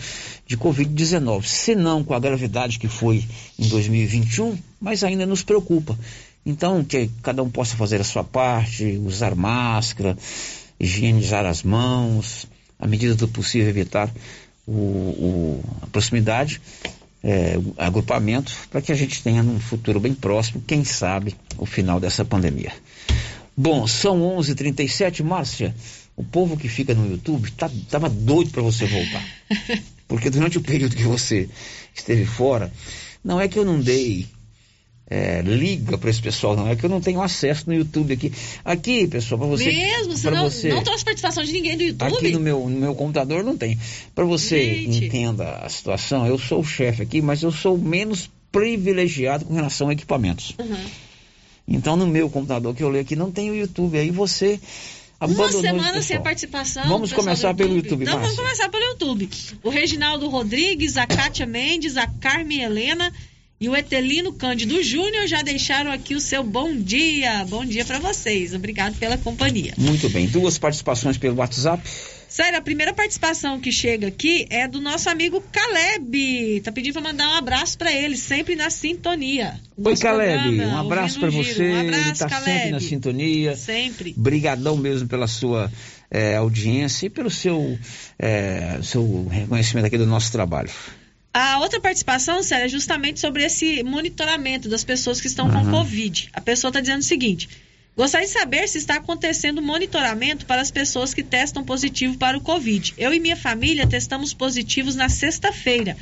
de Covid-19. Se não com a gravidade que foi em 2021, mas ainda nos preocupa. Então, que cada um possa fazer a sua parte, usar máscara, higienizar as mãos, à medida do possível evitar o, o, a proximidade é, agrupamento para que a gente tenha num futuro bem próximo, quem sabe, o final dessa pandemia. Bom, são 11:37 h 37 Márcia. O povo que fica no YouTube tá, tava doido para você voltar. [LAUGHS] Porque durante o período que você esteve fora, não é que eu não dei é, liga para esse pessoal, não. É que eu não tenho acesso no YouTube aqui. Aqui, pessoal, para você. Mesmo? Você não, você, não trouxe participação de ninguém do YouTube? Aqui no meu, no meu computador não tem. Para você Gente. entenda a situação, eu sou o chefe aqui, mas eu sou menos privilegiado com relação a equipamentos. Uhum. Então, no meu computador que eu leio aqui, não tem o YouTube. Aí você. Uma semana sem participação. Vamos começar YouTube. pelo YouTube. Então, vamos começar pelo YouTube. O Reginaldo Rodrigues, a Kátia Mendes, a Carmen Helena e o Etelino Cândido Júnior já deixaram aqui o seu bom dia. Bom dia para vocês. Obrigado pela companhia. Muito bem. Duas participações pelo WhatsApp. Sério, a primeira participação que chega aqui é do nosso amigo Caleb. Tá pedindo para mandar um abraço para ele, sempre na sintonia. Oi, Caleb. Programa, um abraço para você. Um abraço, ele tá Caleb. sempre na sintonia. Sempre. Brigadão mesmo pela sua é, audiência e pelo seu, é, seu reconhecimento aqui do nosso trabalho. A outra participação, Célia, é justamente sobre esse monitoramento das pessoas que estão uhum. com Covid. A pessoa está dizendo o seguinte: gostaria de saber se está acontecendo monitoramento para as pessoas que testam positivo para o Covid. Eu e minha família testamos positivos na sexta-feira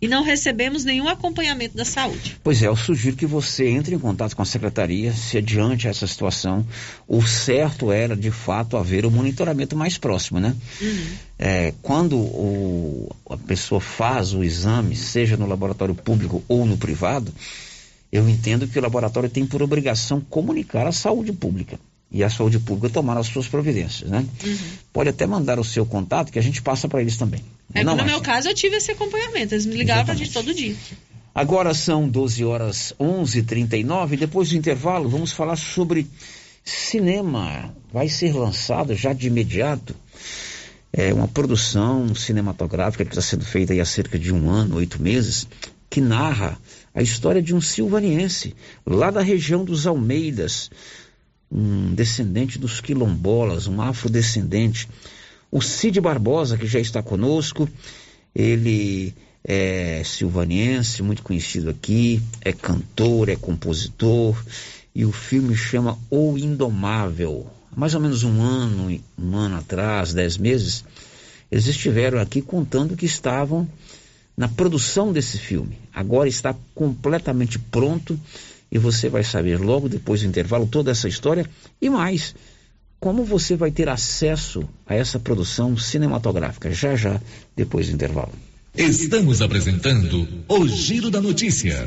e não recebemos nenhum acompanhamento da saúde. Pois é, eu sugiro que você entre em contato com a secretaria se adiante essa situação. O certo era, de fato, haver o um monitoramento mais próximo, né? Uhum. É, quando o, a pessoa faz o exame, seja no laboratório público ou no privado, eu entendo que o laboratório tem por obrigação comunicar à saúde pública. e a saúde pública tomaram as suas providências, né? Uhum. Pode até mandar o seu contato que a gente passa para eles também. É no meu caso eu tive esse acompanhamento. Eles me ligavam pra gente todo dia. Agora são 12 horas 11:39. Depois do intervalo, vamos falar sobre cinema. Vai ser lançado já de imediato é, uma produção cinematográfica que está sendo feita há cerca de um ano, oito meses, que narra a história de um silvaniense lá da região dos Almeidas, um descendente dos quilombolas, um afrodescendente. O Cid Barbosa, que já está conosco, ele é silvaniense, muito conhecido aqui, é cantor, é compositor, e o filme chama O Indomável. Mais ou menos um ano, um ano atrás, dez meses, eles estiveram aqui contando que estavam na produção desse filme. Agora está completamente pronto e você vai saber logo depois do intervalo toda essa história e mais. Como você vai ter acesso a essa produção cinematográfica? Já já, depois do intervalo. Estamos apresentando o Giro da Notícia.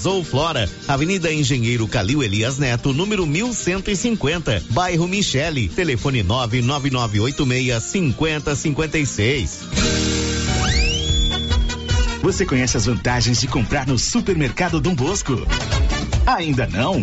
Revenda Zooflora, Avenida Engenheiro Calil Elias Neto, número 1150, bairro Michele, telefone 99986 5056. Você conhece as vantagens de comprar no Supermercado Dom Bosco? Ainda não?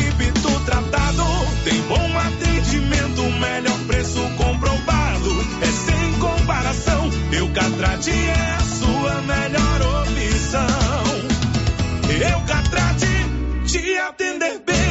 Eucatrate é a sua melhor opção. Eucatrate te atender bem,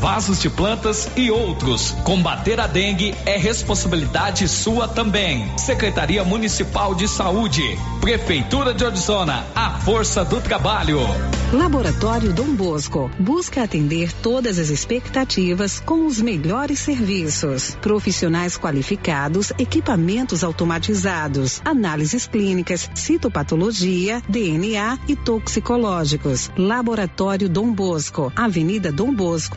vasos de plantas e outros. Combater a dengue é responsabilidade sua também. Secretaria Municipal de Saúde, Prefeitura de Orizona, a força do trabalho. Laboratório Dom Bosco busca atender todas as expectativas com os melhores serviços. Profissionais qualificados, equipamentos automatizados, análises clínicas, citopatologia, DNA e toxicológicos. Laboratório Dom Bosco, Avenida Dom Bosco,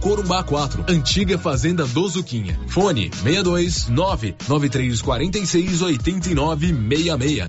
Corumbá 4, antiga Fazenda do Zuquinha. Fone 62 99346 8966.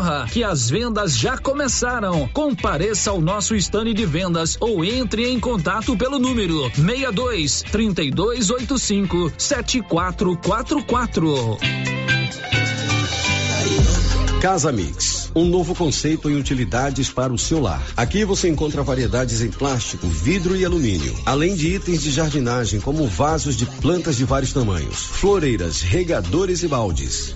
corra, que as vendas já começaram. Compareça ao nosso estande de vendas ou entre em contato pelo número 62 3285 7444. Casa Mix, um novo conceito em utilidades para o seu lar. Aqui você encontra variedades em plástico, vidro e alumínio, além de itens de jardinagem como vasos de plantas de vários tamanhos, floreiras, regadores e baldes.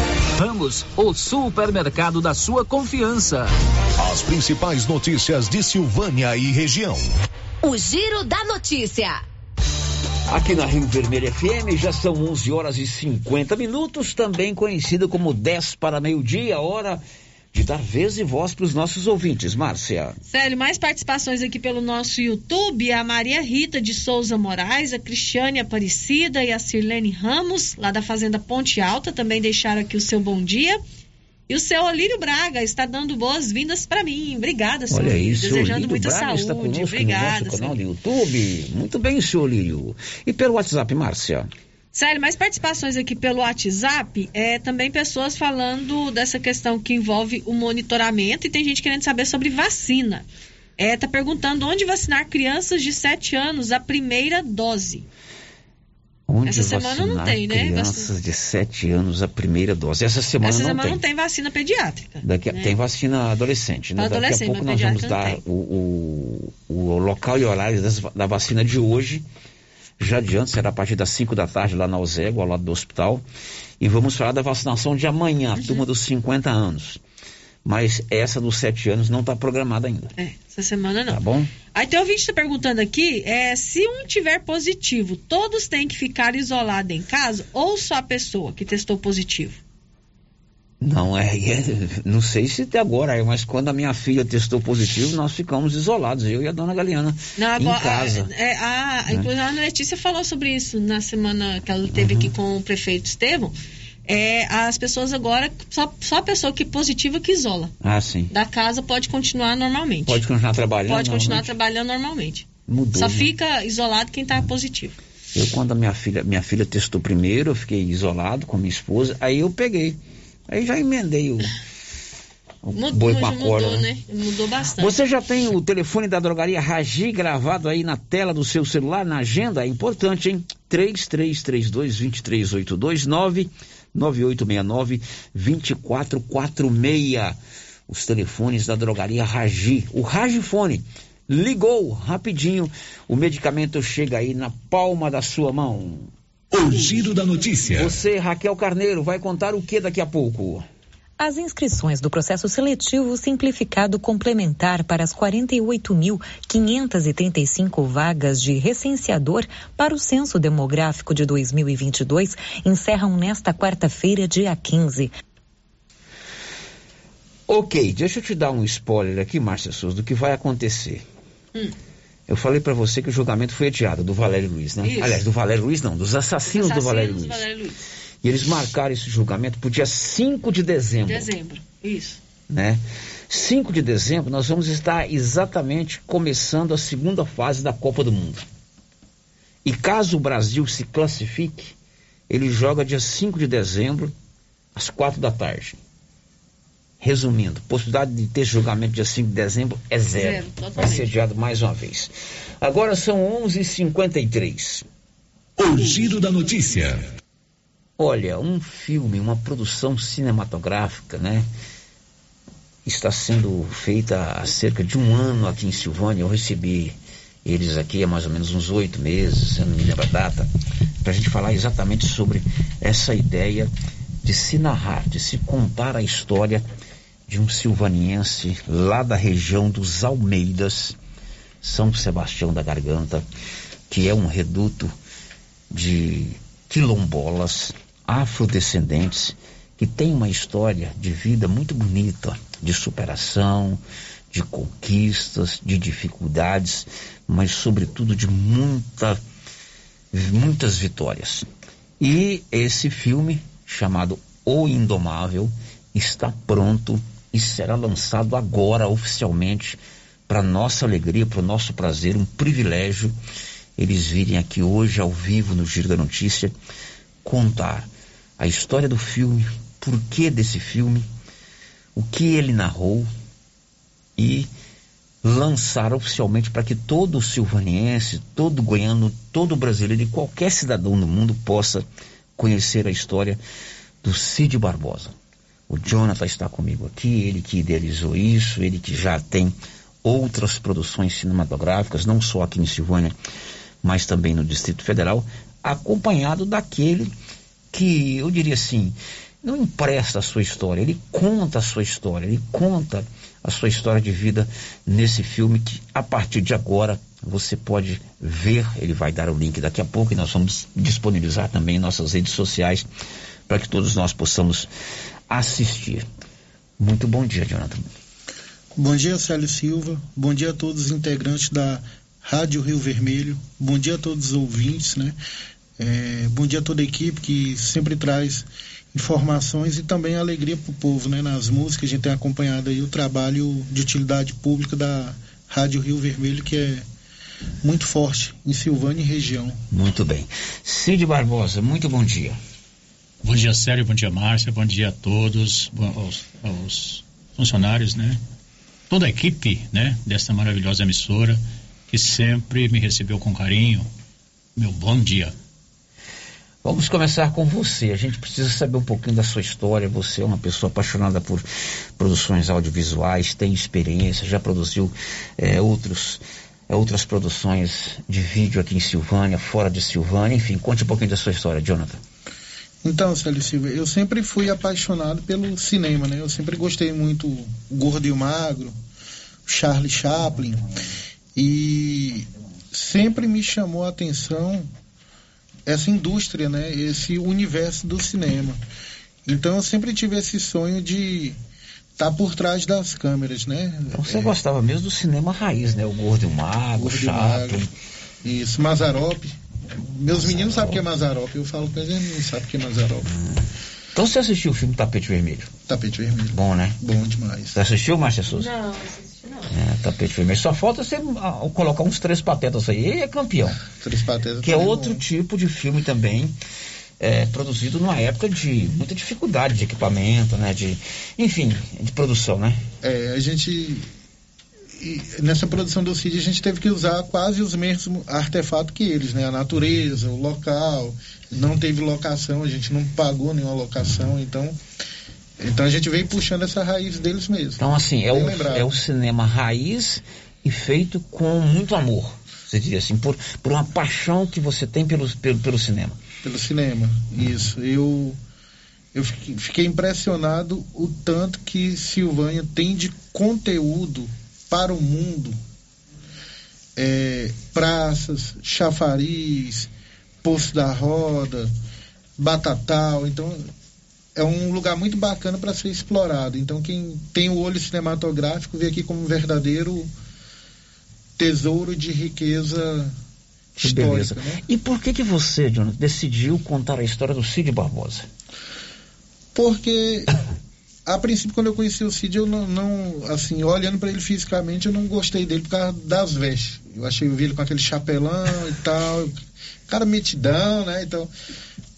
Ramos, o supermercado da sua confiança. As principais notícias de Silvânia e região. O Giro da Notícia. Aqui na Rio Vermelho FM já são 11 horas e 50 minutos, também conhecido como 10 para meio-dia, hora de dar vez e voz para os nossos ouvintes. Márcia. Célio, mais participações aqui pelo nosso YouTube. A Maria Rita de Souza Moraes, a Cristiane Aparecida e a Sirlene Ramos, lá da Fazenda Ponte Alta, também deixaram aqui o seu bom dia. E o seu Olírio Braga está dando boas-vindas para mim. Obrigada, senhor. Olha isso, Desejando Olírio muita Braga saúde. está conosco Obrigada, no nosso canal do YouTube. Muito bem, senhor Olírio. E pelo WhatsApp, Márcia? Sério, mais participações aqui pelo WhatsApp, é, também pessoas falando dessa questão que envolve o monitoramento e tem gente querendo saber sobre vacina. É, tá perguntando onde vacinar crianças de 7 anos a primeira dose. Onde Essa semana não tem, né? Crianças de 7 anos a primeira dose. Essa semana Essa não semana tem. não tem vacina pediátrica. Daqui né? Tem vacina adolescente, né? Daqui a Adolescente, pouco nós vamos dar o, o, o local e horário das- da vacina de hoje. Já adiante, será a partir das 5 da tarde lá na Ozego, ao lado do hospital. E vamos falar da vacinação de amanhã, Uhum. a turma dos 50 anos. Mas essa dos 7 anos não está programada ainda. É, essa semana não. Tá bom? Aí tem ouvinte que tá perguntando aqui, é, se um tiver positivo, todos têm que ficar isolados em casa ou só a pessoa que testou positivo? Não, é, é- não sei se até agora, é, mas quando a minha filha testou positivo, nós ficamos isolados, eu e a dona Galiana, Não, em agora, casa. É, a, Né? Inclusive a Letícia falou sobre isso na semana que ela teve Uhum. aqui com o prefeito Estevão. É, as pessoas agora, só, só a pessoa que é positiva que isola. Ah, sim. Da casa pode continuar normalmente. Pode continuar trabalhando? Pode continuar trabalhando normalmente. Mudou, Só né? fica isolado quem está positivo. Eu, quando a minha filha, minha filha testou primeiro, eu fiquei isolado com a minha esposa, aí eu peguei. Aí já emendei o, o Mudou, boi com a mudou, corda, né? né? Mudou bastante. Você já tem o telefone da drogaria Ragi gravado aí na tela do seu celular, na agenda? É importante, hein? 3332-2382, 99869-2446. Os telefones da drogaria Ragi. O Ragifone. Ligou rapidinho, o medicamento chega aí na palma da sua mão. O giro da notícia. Você, Raquel Carneiro, vai contar o que daqui a pouco? As inscrições do processo seletivo simplificado complementar para as 48.535 vagas de recenseador para o censo demográfico de 2022 encerram nesta quarta-feira, dia 15. Ok, deixa eu te dar um spoiler aqui, Márcia Souza, do que vai acontecer. Hum. Eu falei pra você que o julgamento foi adiado do Valério Luiz, né? Isso. Aliás, do Valério Luiz não, dos assassinos, do Valério Assassinos Luiz. Valério Luiz. E eles marcaram esse julgamento pro dia 5 de dezembro, Dezembro. Isso. né? 5 de dezembro nós vamos estar exatamente começando a segunda fase da Copa do Mundo. E caso o Brasil se classifique, ele joga dia 5 de dezembro, às quatro da tarde. Resumindo, possibilidade de ter julgamento dia 5 de dezembro é zero. zero Vai ser adiado mais uma vez. Agora são 11h53. O giro da notícia. Olha, um filme, uma produção cinematográfica, né? Está sendo feita há cerca de um ano aqui em Silvânia. Eu recebi eles aqui há mais ou menos uns oito meses, eu não me lembro a data, para a gente falar exatamente sobre essa ideia de se narrar, de se contar a história de um silvaniense lá da região dos Almeidas, São Sebastião da Garganta, que é um reduto de quilombolas afrodescendentes que tem uma história de vida muito bonita, de superação, de conquistas, de dificuldades, mas sobretudo de muita, muitas vitórias. E esse filme, chamado O Indomável, está pronto e será lançado agora oficialmente para nossa alegria, para o nosso prazer, um privilégio eles virem aqui hoje ao vivo no Giro da Notícia contar a história do filme, por que desse filme, o que ele narrou, e lançar oficialmente para que todo silvaniense, todo goiano, todo brasileiro e qualquer cidadão do mundo possa conhecer a história do Cid Barbosa. O Jonathan está comigo aqui, ele que idealizou isso, ele que já tem outras produções cinematográficas, não só aqui em Silvânia, mas também no Distrito Federal, acompanhado daquele que, eu diria assim, não empresta a sua história, ele conta a sua história, ele conta a sua história de vida nesse filme que a partir de agora você pode ver, ele vai dar o link daqui a pouco e nós vamos disponibilizar também em nossas redes sociais para que todos nós possamos assistir. Muito bom dia, Jonathan. Bom dia, Célio Silva. Bom dia a todos os integrantes da Rádio Rio Vermelho. Bom dia a todos os ouvintes, né? É, bom dia a toda a equipe que sempre traz informações e também alegria para o povo, né? Nas músicas, a gente tem acompanhado aí o trabalho de utilidade pública da Rádio Rio Vermelho, que é muito forte em Silvânia e região. Muito bem. Cid Barbosa, muito bom dia. Bom dia, Sérgio, bom dia, Márcia, bom dia a todos, aos, aos funcionários, né? Toda a equipe, né, desta maravilhosa emissora, que sempre me recebeu com carinho. Meu bom dia. Vamos começar com você. A gente precisa saber um pouquinho da sua história. Você é uma pessoa apaixonada por produções audiovisuais, tem experiência, já produziu é, outros, é, outras produções de vídeo aqui em Silvânia, fora de Silvânia. Enfim, conte um pouquinho da sua história, Jonathan. Então, Célio Silva, eu sempre fui apaixonado pelo cinema, né? Eu sempre gostei muito Gordo e o Magro, Charlie Chaplin, e sempre me chamou a atenção essa indústria, né? Esse universo do cinema. Então eu sempre tive esse sonho de estar tá por trás das câmeras, né? Então você é... gostava mesmo do cinema raiz, né? O Gordo e o Mago, o Chaplin. Isso, Mazarop. Meus meninos sabem o que é Mazarop. Eu falo que eles não sabem o que é Mazarop. Então você assistiu o filme Tapete Vermelho? Tapete Vermelho. Bom, né? Bom demais. Você assistiu, Márcia Souza? Não, assisti não. É, Tapete Vermelho. Só falta você ah, colocar uns três patetas aí e é campeão. Três patetas. Que é outro bom. tipo de filme também. É, produzido numa época de muita dificuldade de equipamento, né? De, enfim, de produção, né? É, a gente e nessa produção do CID a gente teve que usar quase os mesmos artefatos que eles, né? A natureza, o local, não teve locação, a gente não pagou nenhuma locação, então então a gente vem puxando essa raiz deles mesmo. Então assim, é o, é o cinema raiz e feito com muito amor, você diria assim, por, por uma paixão que você tem pelo, pelo, pelo cinema. Pelo cinema, isso. Eu eu fiquei impressionado o tanto que Silvânia tem de conteúdo para o mundo é, praças, chafariz, Poço da Roda, Batatal. Então, é um lugar muito bacana para ser explorado. Então, quem tem o olho cinematográfico vê aqui como um verdadeiro tesouro de riqueza que histórica. Né? E por que que você, Jonathan, decidiu contar a história do Cid Barbosa? Porque [COUGHS] a princípio, quando eu conheci o Cid, eu não, não assim, olhando para ele fisicamente, eu não gostei dele por causa das vestes. Eu achei eu vi ele com aquele chapelão e [LAUGHS] tal, cara metidão, né? Então,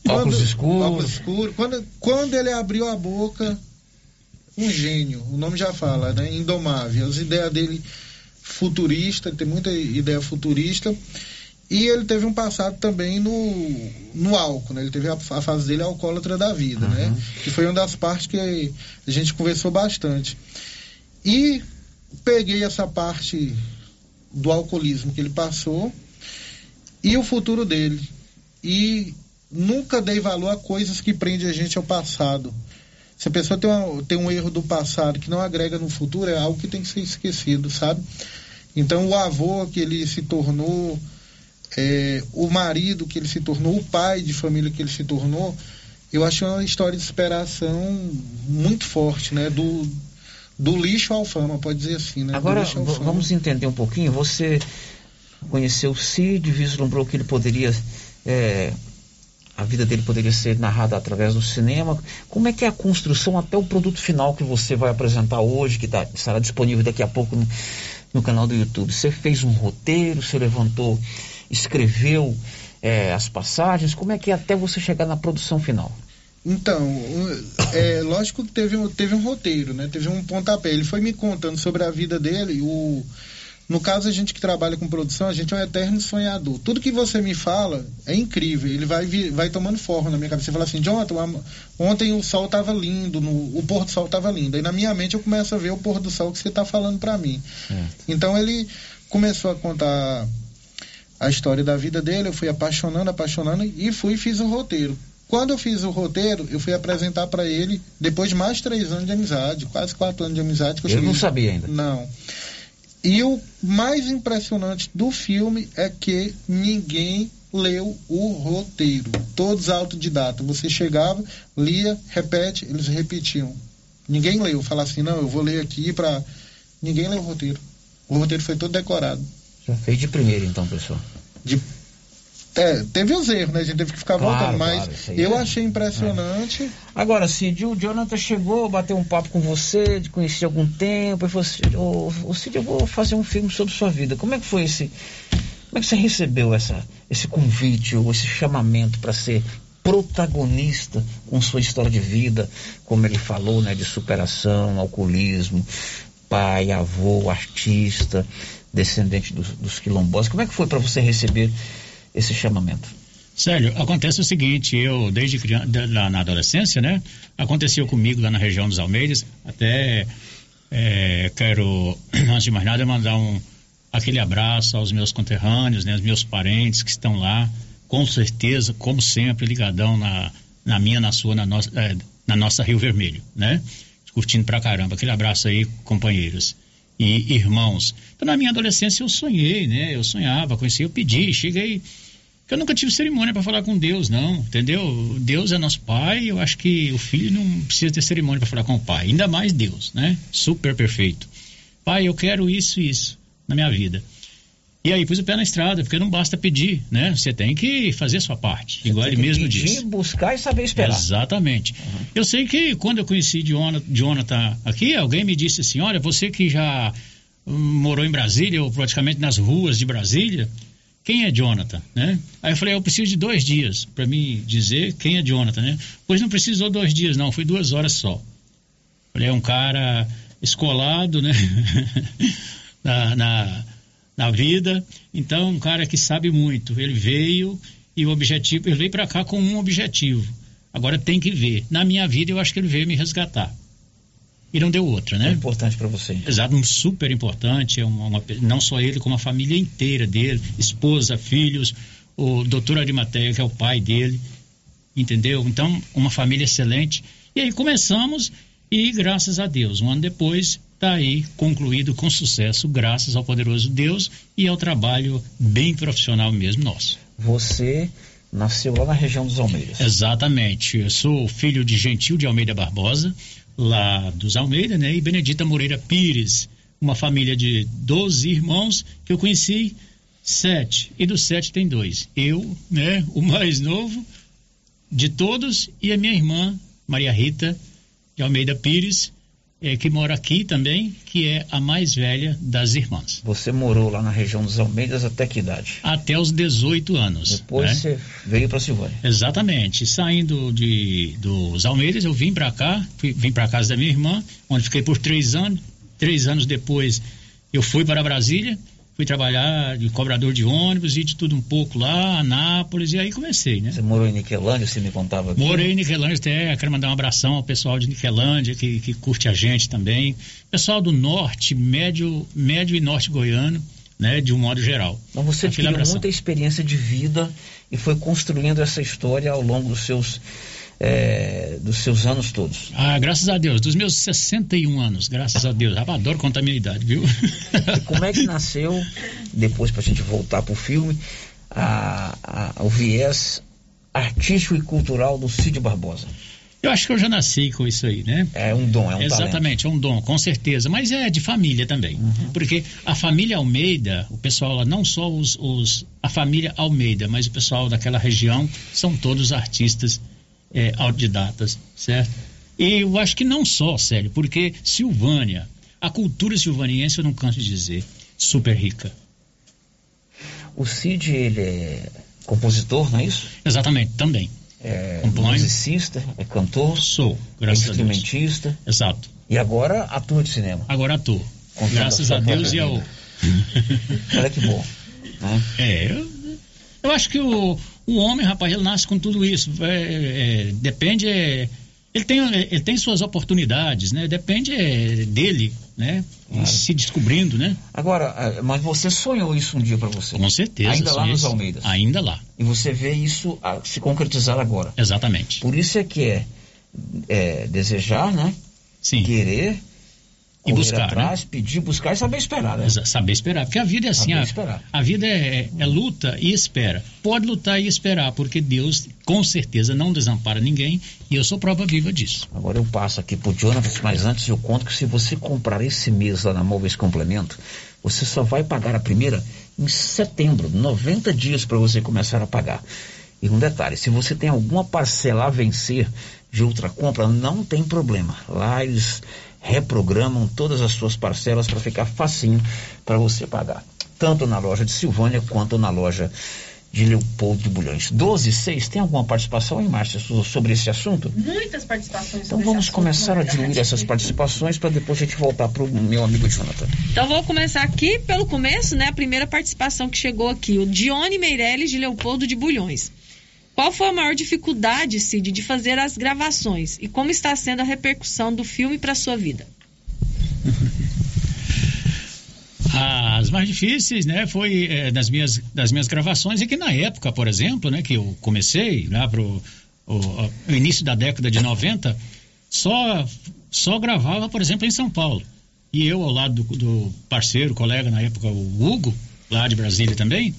quando, óculos escuros. Óculos escuros. Quando, quando ele abriu a boca, um gênio, o nome já fala, né? Indomável. As ideias dele futurista, ele tem muita ideia futurista. E ele teve um passado também no, no álcool, né? Ele teve a, a fase dele alcoólatra da vida, né? Uhum. Que foi uma das partes que a gente conversou bastante. E peguei essa parte do alcoolismo que ele passou e o futuro dele. E nunca dei valor a coisas que prendem a gente ao passado. Se a pessoa tem, uma, tem um erro do passado que não agrega no futuro, é algo que tem que ser esquecido, sabe? Então, o avô que ele se tornou, é, o marido que ele se tornou, o pai de família que ele se tornou, eu acho uma história de superação muito forte, né? Do, do lixo ao fama, pode dizer assim, né? Agora, vamos entender um pouquinho. Você conheceu o Cid, vislumbrou que ele poderia. é, a vida dele poderia ser narrada através do cinema. Como é que é a construção até o produto final que você vai apresentar hoje, que tá, estará disponível daqui a pouco no, no canal do YouTube? Você fez um roteiro, você levantou, escreveu é, as passagens. Como é que é até você chegar na produção final? Então, é lógico que teve, um- teve um roteiro, né? Teve um pontapé. Ele foi me contando sobre a vida dele. O, no caso, a gente que trabalha com produção, a gente é um eterno sonhador. Tudo que você me fala é incrível. Ele vai, vai tomando forma na minha cabeça. Você fala assim, Jonathan, ontem o sol estava lindo, no, o pôr do sol estava lindo. Aí na minha mente eu começo a ver o pôr do sol que você está falando para mim. Então ele começou a contar a história da vida dele, eu fui apaixonando, apaixonando e fui e fiz o roteiro. Quando eu fiz o roteiro, eu fui apresentar para ele depois de mais três anos de amizade, quase quatro anos de amizade. Que eu cheguei- não sabia ainda. Não. E o mais impressionante do filme é que ninguém leu o roteiro. Todos autodidatas. Você chegava, lia, repete, eles repetiam. Ninguém leu. Falava assim, não, eu vou ler aqui para Ninguém leu o roteiro. O roteiro foi todo decorado. Já fez de primeiro, então, pessoal. De... É, teve os erros, né? A gente teve que ficar Claro, voltando, mas claro, eu é- achei impressionante. Agora, Cid, o Jonathan chegou, bateu um papo com você, te conhecia há algum tempo, e falou assim, ô, ô, Cid, eu vou fazer um filme sobre sua vida. Como é que foi esse... Como é que você recebeu essa, esse convite ou esse chamamento para ser protagonista com sua história de vida, como ele falou, né, de superação, alcoolismo, pai, avô, artista, descendente dos, dos. Como é que foi para você receber esse chamamento? Sério, acontece o seguinte, eu desde criança, na, na adolescência, né? Aconteceu comigo lá na região dos Almeidas, até é, quero, [CLEARS THROAT] antes de mais nada, mandar um, aquele abraço aos meus conterrâneos, né? Os meus parentes que estão lá, com certeza, como sempre, ligadão na, na minha, na sua, na nossa, é, na nossa Rio Vermelho, né? Curtindo pra caramba. Aquele abraço aí, companheiros e irmãos. Então, na minha adolescência eu sonhei, né? Eu sonhava, conheci, eu pedi, cheguei eu nunca tive cerimônia para falar com Deus, não, entendeu? Deus é nosso pai, eu acho que o filho não precisa ter cerimônia para falar com o pai, ainda mais Deus, né? Super perfeito. Pai, eu quero isso e isso na minha vida. E aí pus o pé na estrada, porque não basta pedir, né? Você tem que fazer a sua parte, Você igual ele mesmo pedir, disse. buscar e saber esperar. Exatamente. Eu sei que quando eu conheci Jonathan, Jonathan aqui, alguém me disse assim: olha, você que já hum, morou em Brasília, ou praticamente nas ruas de Brasília, quem é Jonathan, né? Aí eu falei, eu preciso de dois dias para me dizer quem é Jonathan, né? Pois não precisou dois dias, não, foi duas horas só. Falei, é um cara escolado, né? [LAUGHS] na, na, na vida, então um cara que sabe muito. Ele veio e o objetivo, ele veio para cá com um objetivo. Agora tem que ver. Na minha vida, eu acho que ele veio me resgatar. E não deu outra, né? É importante para você. Exato, um super importante, é uma, uma- não só ele, como a família inteira dele, esposa, filhos, o doutor Arimateia, que é o pai dele, entendeu? Então, uma família excelente. E aí começamos e, graças a Deus, um ano depois, está aí concluído com sucesso, graças ao poderoso Deus e ao trabalho bem profissional mesmo nosso. Você nasceu lá na região dos Almeidas. Exatamente. Eu sou filho de Gentil de Almeida Barbosa, lá dos Almeida, né? E Benedita Moreira Pires, uma família de 12 irmãos que eu conheci sete. E dos sete tem dois. Eu, né? O mais novo de todos e a minha irmã, Maria Rita de Almeida Pires. É, que mora aqui também, que é a mais velha das irmãs. Você morou lá na região dos Almeidas até que idade? Até os 18 anos. Depois né? você veio para Silvânia. Exatamente. Saindo de, dos Almeidas, eu vim para cá, fui, vim para casa da minha irmã, onde fiquei por três anos. Três anos depois, eu fui para Brasília, fui trabalhar de cobrador de ônibus e de tudo um pouco lá, Anápolis, e aí comecei, né? Você morou em Niquelândia, você me contava aqui? Morei em Niquelândia até, quero mandar um abração ao pessoal de Niquelândia, que, que curte a gente também. Pessoal do norte, médio, médio e norte goiano, né, de um modo geral. Então você adquiriu abração. muita experiência de vida e foi construindo essa história ao longo dos seus, é, dos seus anos todos. Ah, graças a Deus, dos meus 61 anos, graças a Deus. Ah, adoro contar a minha idade, viu? E como é que nasceu, depois para a gente voltar para o filme, a, a- o viés artístico e cultural do Cid Barbosa? Eu acho que eu já nasci com isso aí, né? É um dom, é um Exatamente, é um dom, com certeza. Mas é de família também. Porque a família Almeida, o pessoal lá, não só os, os- a família Almeida, mas o pessoal daquela região, são todos artistas é, autodidatas, certo? E eu acho que não só, sério, porque Silvânia, a cultura silvaniense, eu não canso de dizer, super rica. O Cid, ele é compositor, não é isso? Exatamente, também. É Compõe. musicista, é cantor, Sou, graças é a Deus. instrumentista. Exato. E agora ator de cinema. Agora ator. Contando Graças a a Deus e ao. Olha que bom. Né? É, eu, eu acho que o, o homem, rapaz, ele nasce com tudo isso. É, é, depende. é, ele, tem, ele tem suas oportunidades, né? Depende é, dele, né? E se descobrindo, né? Agora, eh, mas você sonhou isso um dia para você? Com certeza. Ainda lá nos isso. Almeidas. Ainda lá. E você vê isso se concretizar agora. Exatamente. Por isso é que é, é desejar, né? Sim. Querer. E correr buscar, atrás, pedir, buscar e saber esperar, né? Saber esperar. Porque a vida é assim, a, esperar. a vida é, é luta e espera. Pode lutar e esperar, porque Deus com certeza não desampara ninguém e eu sou prova viva disso. Agora eu passo aqui pro Jonathan, mas antes eu conto que se você comprar esse mês lá na Móveis Complemento, você só vai pagar a primeira em setembro, 90 dias para você começar a pagar. E um detalhe, se você tem alguma parcela a vencer de outra compra, não tem problema. Lá eles reprogramam todas as suas parcelas para ficar facinho para você pagar. Tanto na loja de Silvânia quanto na loja de Leopoldo de Bulhões. 12 6, tem alguma participação aí, Márcia, so- sobre esse assunto? Muitas participações Então sobre vamos esse assunto, começar a Mônica. diluir essas participações para depois a gente voltar para o meu amigo Jonathan. Então vou começar aqui pelo começo, né? A primeira participação que chegou aqui, o Dione Meirelles de Leopoldo de Bulhões. Qual foi a maior dificuldade, Cid, de fazer as gravações e como está sendo a repercussão do filme para sua vida? [LAUGHS] As mais difíceis, né, foi é, das, minhas, das minhas gravações, e que na época, por exemplo, né, que eu comecei, lá pro o, o início da década de 90, só, só gravava, por exemplo, em São Paulo. E eu, ao lado do, do parceiro, colega na época, o Hugo, lá de Brasília também.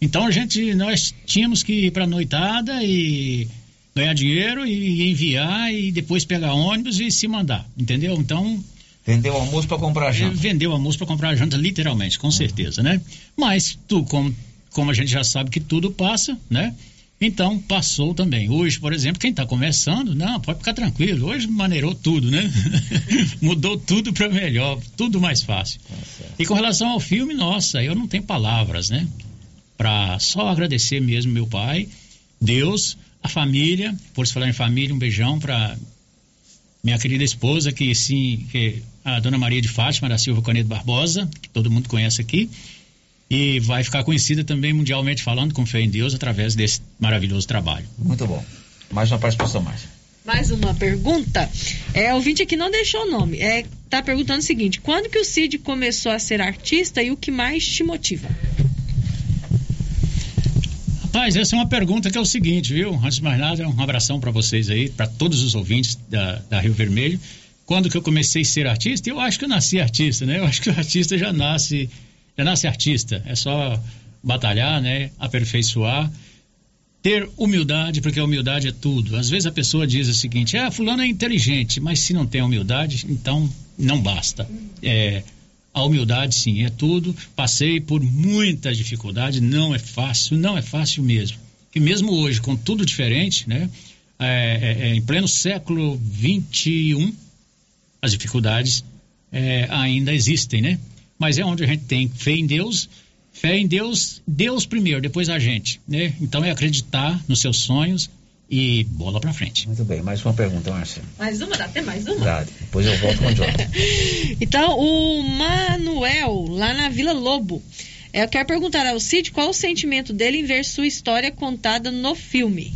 Então a gente, nós tínhamos que ir para noitada e ganhar dinheiro e enviar e depois pegar ônibus e se mandar, entendeu? Então Vendeu o almoço para comprar a janta. Vendeu almoço para comprar a janta, literalmente, com certeza, né? Mas tu, como, como a gente já sabe que tudo passa, né? Então passou também. Hoje, por exemplo, quem está começando, não, pode ficar tranquilo. Hoje maneirou tudo, né? [LAUGHS] Mudou tudo para melhor, tudo mais fácil. E com relação ao filme, nossa, eu não tenho palavras, né? Para só agradecer mesmo meu pai, Deus, a família. Por se falar em família, um beijão para minha querida esposa, que sim, que a dona Maria de Fátima da Silva Canedo Barbosa, que todo mundo conhece aqui, e vai ficar conhecida também mundialmente falando com fé em Deus através desse maravilhoso trabalho. Muito bom. Mais uma participação, Márcia. Mais uma pergunta. É, o ouvinte aqui não deixou o nome. É, tá perguntando o seguinte: quando que o Cid começou a ser artista e o que mais te motiva? Rapaz, essa é uma pergunta que é o seguinte, viu? Antes de mais nada, um abração para vocês aí, para todos os ouvintes da, da Rio Vermelho. Quando que eu comecei a ser artista? Eu acho que eu nasci artista, né? Eu acho que o artista já nasce, já nasce artista. É só batalhar, né? Aperfeiçoar. Ter humildade, porque a humildade é tudo. Às vezes a pessoa diz o seguinte: ah, fulano é inteligente, mas se não tem humildade, então não basta. É, a humildade, sim, é tudo. Passei por muita dificuldade, não é fácil, não é fácil mesmo. E mesmo hoje, com tudo diferente, né? É, é, é, em pleno século XXI, as dificuldades é, ainda existem, né? Mas é onde a gente tem fé em Deus, fé em Deus, Deus primeiro, depois a gente, né? Então é acreditar nos seus sonhos e bola pra frente. Muito bem, mais uma pergunta, Marcelo. Mais uma, dá até mais uma. Dá, depois eu volto com o Jonathan. [LAUGHS] Então, o Manuel, lá na Vila Lobo, é, eu quero perguntar ao Cid qual o sentimento dele em ver sua história contada no filme.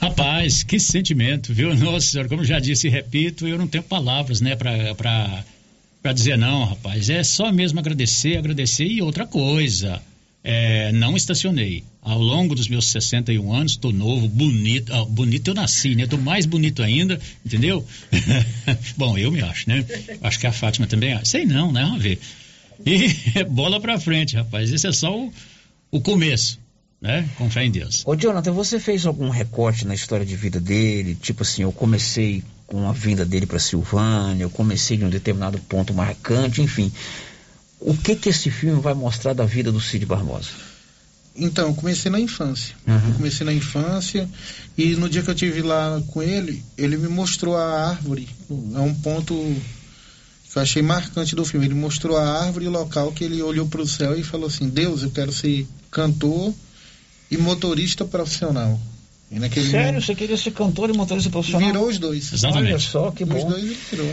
Rapaz, que sentimento, viu? [LAUGHS] Nossa senhora, como já disse e repito, eu não tenho palavras, né, pra, pra, pra dizer não, rapaz. É só mesmo agradecer, agradecer e outra coisa. É, não estacionei. Ao longo dos meus 61 anos, estou novo, bonito. Ah, bonito eu nasci, né? Estou mais bonito ainda, entendeu? [LAUGHS] Bom, eu me acho, né? Acho que a Fátima também acha. Sei não, né? Vamos ver. E [LAUGHS] bola pra frente, rapaz. Esse é só o, o começo né? Com fé em Deus. Ô, Jonathan, você fez algum recorte na história de vida dele? Tipo assim, eu comecei com a vinda dele para Silvânia, eu comecei de um determinado ponto marcante, enfim. O que que esse filme vai mostrar da vida do Cid Barbosa? Então, eu comecei na infância. Uhum. Eu comecei na infância e no dia que eu tive lá com ele, ele me mostrou a árvore. É um ponto que eu achei marcante do filme. Ele mostrou a árvore e o local que ele olhou para o céu e falou assim: Deus, eu quero ser cantor e motorista profissional. E naquele Sério? momento- Você queria ser cantor e motorista profissional? Virou os dois. Olha só, que bom. Os dois ele virou.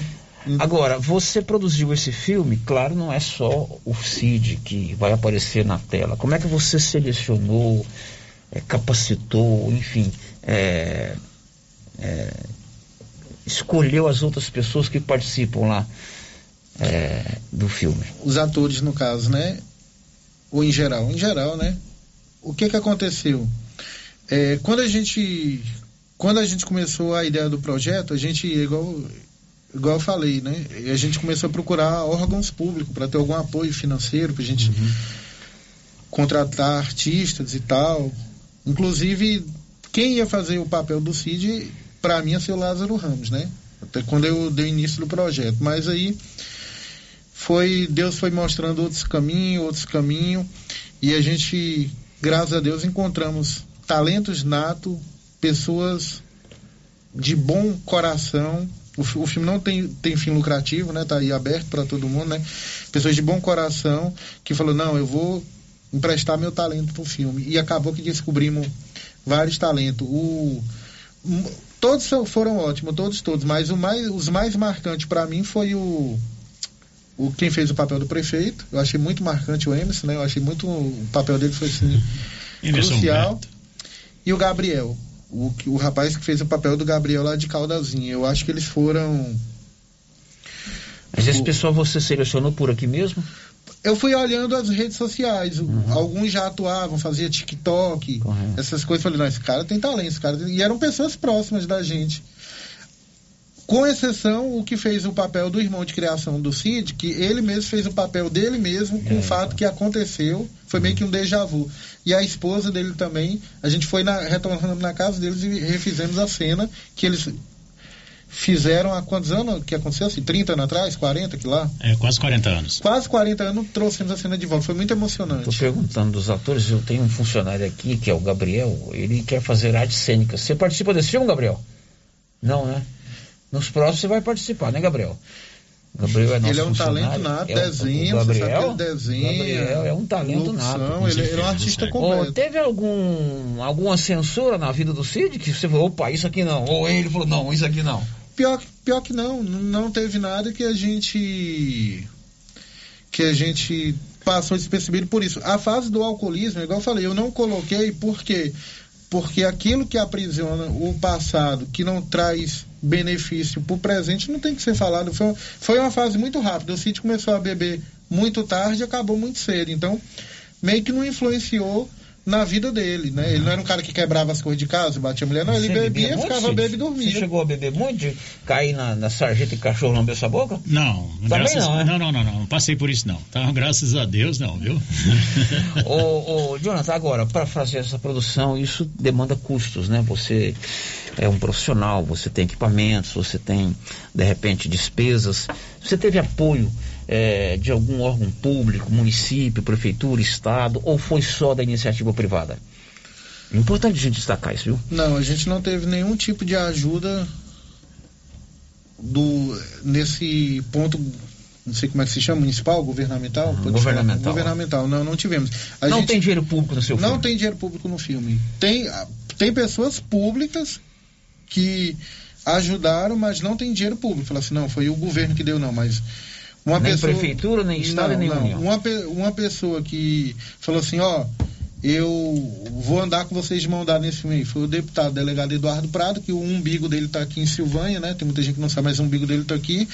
Agora, você produziu esse filme, claro, não é só o Cid que vai aparecer na tela. Como é que você selecionou, eh, capacitou, enfim, eh, eh, escolheu as outras pessoas que participam lá eh, do filme? Os atores, no caso, né? Ou em geral? Em geral, né? O que que aconteceu? É, quando a gente quando a gente começou a ideia do projeto, a gente, igual, igual eu falei, né? A gente começou a procurar órgãos públicos para ter algum apoio financeiro, para a gente contratar artistas e tal. Inclusive, quem ia fazer o papel do Cid, para mim, ia ser o Lázaro Ramos, né? Até quando eu dei início do projeto. Mas aí foi Deus foi mostrando outros caminhos, outros caminhos, e a gente, graças a Deus, encontramos talentos nato, pessoas de bom coração. O, fi- o filme não tem, tem fim lucrativo, né? Tá aí aberto para todo mundo, né? Pessoas de bom coração que falou não, eu vou emprestar meu talento pro filme e acabou que descobrimos vários talentos. O todos foram ótimos, todos todos, mas o mais, os mais marcantes para mim foi o o quem fez o papel do prefeito. Eu achei muito marcante o Emerson, né? Eu achei muito o papel dele foi assim crucial. E o Gabriel, o, o rapaz que fez o papel do Gabriel lá de Caldazinha. Eu acho que eles foram Mas esse pessoal você selecionou por aqui mesmo? eu fui olhando as redes sociais. o- Alguns já atuavam, fazia TikTok, essas coisas. Falei, não, esse cara tem talento, esse cara tem... E eram pessoas próximas da gente. Com exceção o que fez o papel do irmão de criação do Cid, que ele mesmo fez o papel dele mesmo com o fato que aconteceu. Foi meio que um déjà vu. E a esposa dele também, a gente foi na, retornando na casa deles e refizemos a cena que eles fizeram há quantos anos que aconteceu? Assim, 30 anos atrás? 40 que lá? É, quase 40 anos. Quase 40 anos trouxemos a cena de volta. Foi muito emocionante. Estou perguntando dos atores, eu tenho um funcionário aqui, que é o Gabriel, ele quer fazer arte cênica. Você participa desse filme, Gabriel? Não, né? Nos próximos você vai participar, né, Gabriel? Gabriel é nosso Ele é um talento nato, É o- desenha, o você Gabriel, sabe que ele desenha, Gabriel é um talento nato. ele- ele é um artista completo. Ô, teve algum, alguma censura na vida do Cid que você falou, opa, isso aqui não. Ou ele falou, não, isso aqui não. Pior, que- pior que não, não teve nada que a gente que a gente passou despercebido por isso. A fase do alcoolismo, igual eu falei, eu não coloquei porque porque aquilo que aprisiona o passado, que não traz benefício para o presente, não tem que ser falado. Foi, foi uma fase muito rápida. O Cid começou a beber muito tarde e acabou muito cedo. Então, meio que não influenciou na vida dele, né? Ele não era um cara que quebrava as coisas de casa, batia a mulher, não, ele Você bebia, muito, ficava bebo e dormia. Você chegou a beber muito? de Cair na, na sarjeta e cachorro lamber sua boca? Não, Também graças, não, né? não, não, não, não, não passei por isso não. Tá? Graças a Deus não, viu? [LAUGHS] ô, ô, Jonathan, agora, para fazer essa produção, isso demanda custos, né? Você é um profissional, você tem equipamentos, você tem, de repente, despesas. Você teve apoio eh, de algum órgão público, município, prefeitura, estado, ou foi só da iniciativa privada? Importante a gente destacar isso, viu? Não, a gente não teve nenhum tipo de ajuda do nesse ponto não sei como é que se chama, municipal, governamental? Uhum, governamental. Governamental, não, não tivemos. A não gente, tem dinheiro público no seu filme? Não tem dinheiro público no filme. Tem, tem pessoas públicas que ajudaram, mas não tem dinheiro público. Fala assim, não, foi o governo que deu, não, mas uma nem pessoa... prefeitura, nem estado, não, nem não. união. Uma, pe- uma pessoa que falou assim, ó, eu vou andar com vocês de mão dada nesse filme aí. Foi o deputado delegado Eduardo Prado, que o umbigo dele tá aqui em Silvânia, né? Tem muita gente que não sabe, mas o umbigo dele tá aqui.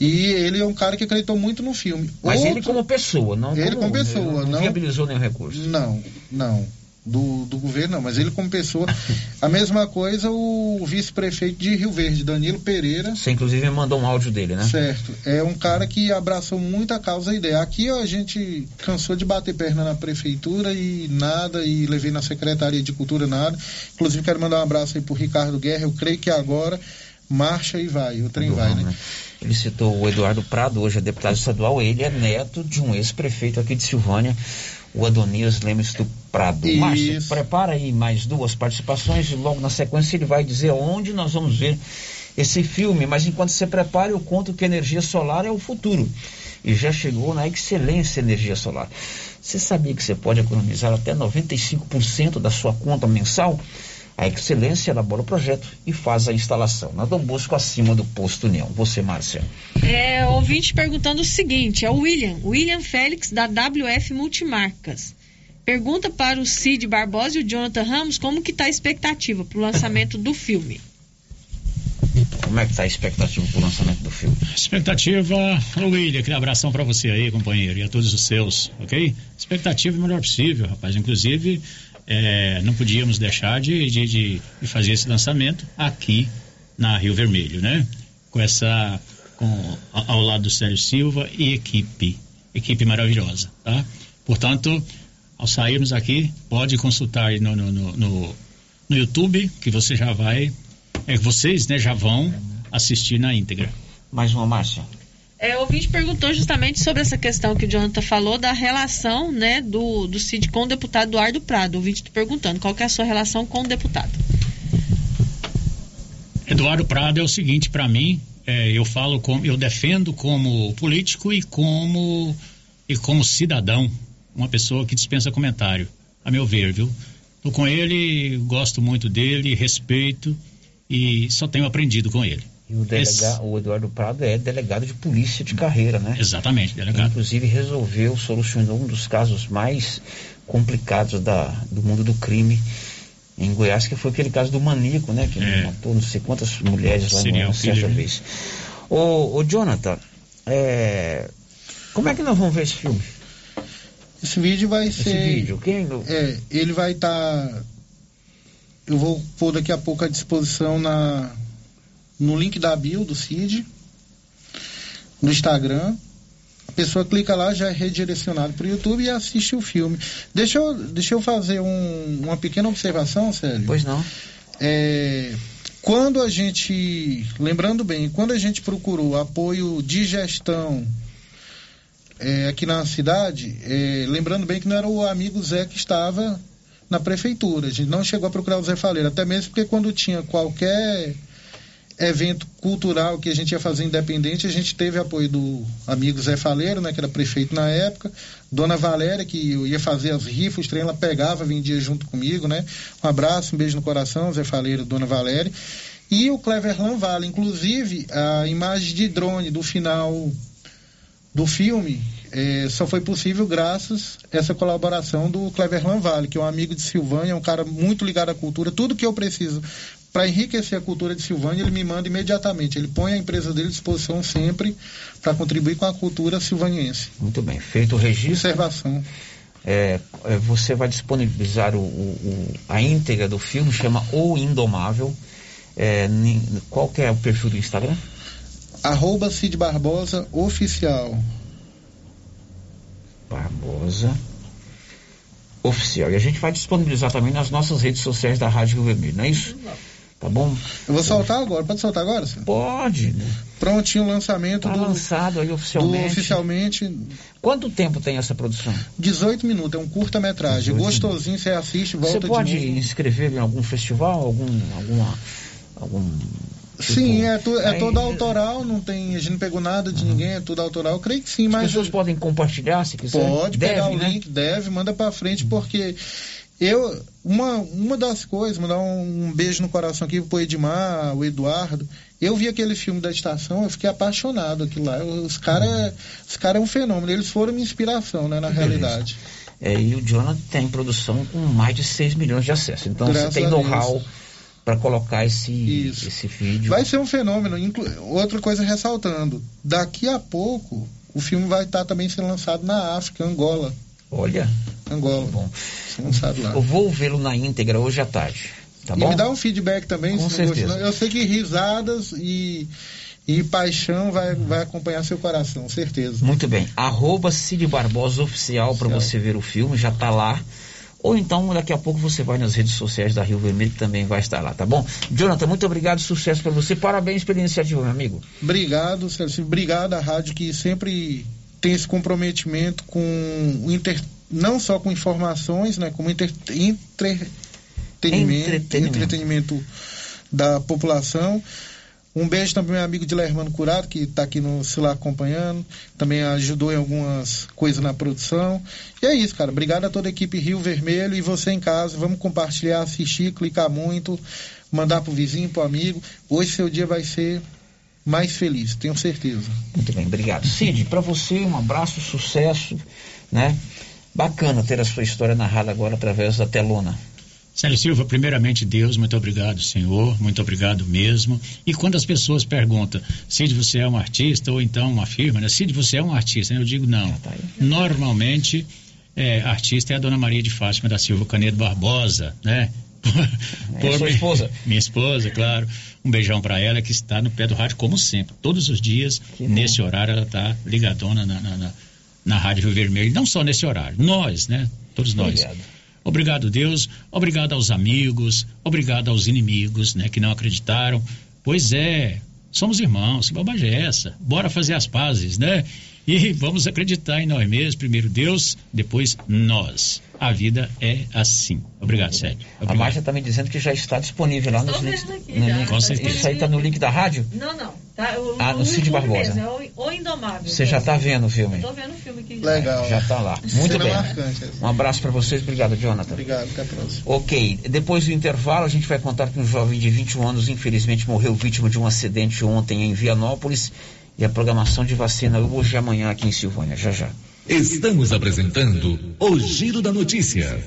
E ele é um cara que acreditou muito no filme. Mas ele Outro- como pessoa, não Ele como, como pessoa, não, não- viabilizou nenhum recurso. Não, não. Do, do governo não, mas ele como pessoa. A mesma coisa o vice-prefeito de Rio Verde, Danilo Pereira. Você inclusive mandou um áudio dele, né? Certo. É um cara que abraçou muito a causa e a ideia. Aqui ó, a gente cansou de bater perna na prefeitura e nada, e levei na Secretaria de Cultura nada. Inclusive quero mandar um abraço aí pro Ricardo Guerra. Eu creio que agora marcha e vai, o trem vai, ramo, né? Ele citou o Eduardo Prado, hoje é deputado estadual. Ele é neto de um ex-prefeito aqui de Silvânia, o Adonias Lemes do Prado. Isso. Márcio, prepara aí mais duas participações e logo na sequência ele vai dizer onde nós vamos ver esse filme. Mas enquanto você prepara, eu conto que energia solar é o futuro. E já chegou na excelência energia solar. Você sabia que você pode economizar até 95% da sua conta mensal? A Excelência elabora o projeto e faz a instalação. Na Dom Bosco, acima do posto União. Você, Márcia. É, ouvinte perguntando o seguinte, é o William, William Félix da WF Multimarcas. Pergunta para o Cid Barbosa e o Jonathan Ramos como que está a expectativa para o lançamento do filme. Como é que está a expectativa para o lançamento do filme? Expectativa, William, aquele abração para você aí, companheiro, e a todos os seus, ok? Expectativa o melhor possível, rapaz. Inclusive, é, não podíamos deixar de, de, de- fazer esse lançamento aqui na Rio Vermelho, né? Com essa, com, ao lado do Sérgio Silva e equipe, equipe maravilhosa, tá? Portanto, ao sairmos aqui, pode consultar no, no, no, no YouTube, que você já vai, é, vocês, né, já vão assistir na íntegra. Mais uma, Márcia. É, o ouvinte perguntou justamente sobre essa questão que o Jonathan falou da relação né, do, do Cid com o deputado Eduardo Prado. O ouvinte está perguntando qual que é a sua relação com o deputado. Eduardo Prado é o seguinte para mim, é, eu falo como, eu defendo como político e como e como cidadão, uma pessoa que dispensa comentário, a meu ver, viu? Tô com ele, gosto muito dele, respeito e só tenho aprendido com ele. E o, delega, o Eduardo Prado é delegado de polícia de carreira, né? Exatamente, delegado. Inclusive resolveu, solucionou um dos casos mais complicados da, do mundo do crime em Goiás, que foi aquele caso do maníaco, né? Que É. matou não sei quantas mulheres lá em Serial uma certa né? vez. Ô, ô Jonathan, é, como é que nós vamos ver esse filme? Esse vídeo vai Esse ser. vídeo, quem? É, ele vai estar. Eu vou pôr daqui a pouco à disposição na, no link da bio do CID, no Instagram. A pessoa clica lá, já é redirecionado para o YouTube e assiste o filme. Deixa eu, deixa eu fazer um- uma pequena observação, Célio. Pois não. É, quando a gente, lembrando bem, quando a gente procurou apoio de gestão é, aqui na cidade, é, lembrando bem que não era o amigo Zé que estava na prefeitura. A gente não chegou a procurar o Zé Faleiro, até mesmo porque quando tinha qualquer evento cultural que a gente ia fazer independente, a gente teve apoio do amigo Zé Faleiro, né, que era prefeito na época, Dona Valéria, que eu ia fazer as rifas, trem ela pegava, vendia junto comigo, né? Um abraço, um beijo no coração, Zé Faleiro, Dona Valéria. E o Cleverlan Vale, inclusive a imagem de drone do final do filme eh, só foi possível graças a essa colaboração do Cleverlan Vale, que é um amigo de Silvânia, é um cara muito ligado à cultura. Tudo que eu preciso para enriquecer a cultura de Silvânia, ele me manda imediatamente. Ele põe a empresa dele à disposição sempre para contribuir com a cultura silvaniense. Muito bem, feito o registro. Observação. É, é, você vai disponibilizar o, o- a íntegra do filme, chama O Indomável. É, qual que é o perfil do Instagram? Arroba Cid Barbosa Oficial. Barbosa Oficial. E a gente vai disponibilizar também nas nossas redes sociais da Rádio Rio Vermelho, não é isso? Tá bom? Eu vou soltar agora. Pode soltar agora, senhor? Pode. Prontinho o lançamento Tá do, lançado aí oficialmente. oficialmente Quanto tempo tem essa produção? 18 minutos, é um curta-metragem. 18 Gostosinho, você assiste, volta Você pode de inscrever em algum festival, algum, alguma, algum Sim, é, tu, é todo autoral, não tem, a gente não pegou nada de ninguém, é tudo autoral. Eu creio que sim, As mas pessoas podem compartilhar se quiser. pode Deve, pegar o né? link, deve, manda pra frente, porque eu, uma, uma das coisas, mandar um, um beijo no coração aqui pro Edmar, o Eduardo. Eu vi aquele filme da estação, eu fiquei apaixonado aquilo lá. Os caras os cara é um fenômeno, eles foram minha inspiração, né, na Que realidade. É, e o Jonathan tem produção com mais de 6 milhões de acessos. Então Graças você tem know-how para colocar esse, esse vídeo. Vai ser um fenômeno. Inclu- Outra coisa ressaltando, daqui a pouco o filme vai estar também sendo lançado na África, Angola. Olha. Angola. Bom. Ser lançado lá. Eu vou vê-lo na íntegra hoje à tarde. Tá e bom? me dá um feedback também. Com se não certeza. gostou. Eu sei que risadas e, e paixão vai, vai acompanhar seu coração, certeza. Muito bem. Arroba Cid Barbosa Oficial para você ver o filme, já tá lá. Ou então, daqui a pouco você vai nas redes sociais da Rio Vermelho, que também vai estar lá, tá bom? Jonathan, muito obrigado, sucesso para você. Parabéns pela iniciativa, meu amigo. Obrigado, Celso. Obrigado à rádio que sempre tem esse comprometimento com o inter... não só com informações, né, como inter... entretenimento, Entretenimento. entretenimento da população. Um beijo também ao meu amigo Dilermano Curado, que está aqui no celular acompanhando. Também ajudou em algumas coisas na produção. E é isso, cara. Obrigado a toda a equipe Rio Vermelho e você em casa. Vamos compartilhar, assistir, clicar muito, mandar pro vizinho, pro amigo. Hoje seu dia vai ser mais feliz, tenho certeza. Muito bem, obrigado. Cid, para você, um abraço, sucesso, né? Bacana ter a sua história narrada agora através da telona. Célio Silva, primeiramente Deus, muito obrigado, Senhor, muito obrigado mesmo. E quando as pessoas perguntam, Cid, você é um artista ou então uma firma, né? Cid, você é um artista? Eu digo não. Normalmente, é, artista é a Dona Maria de Fátima da Silva Canedo Barbosa, né? [LAUGHS] É sua esposa? [LAUGHS] Minha esposa, claro. Um beijão para ela que está no pé do rádio, como sempre. Todos os dias, nesse horário, ela está ligadona na, na, na, na Rádio Rio Vermelho. Não só nesse horário, nós, né? Todos nós. Obrigado. Obrigado, Deus. Obrigado aos amigos. Obrigado aos inimigos, né, que não acreditaram. Pois é, somos irmãos. Que bobagem é essa? Bora fazer as pazes, né? E vamos acreditar em nós mesmos. Primeiro Deus, depois nós. A vida é assim. Obrigado, Sérgio. A Márcia está me dizendo que já está disponível lá nos Estou links. vendo aqui no já, link- tá Isso aí está no link da rádio? Não, não. Tá, o, Ah, no Cid Barbosa. mesmo, é o, o Indomável. Você já está vendo o filme? Estou vendo o filme aqui. já. Legal. Já está lá. Muito Cena bem. marcante essa. Um abraço para vocês. Obrigado, Jonathan. Obrigado, até a próxima. Ok, depois do intervalo a gente vai contar que um jovem de 21 anos infelizmente morreu vítima de um acidente ontem em Vianópolis e a programação de vacina hoje e amanhã aqui em Silvânia, já já. Estamos apresentando o Giro da Notícia.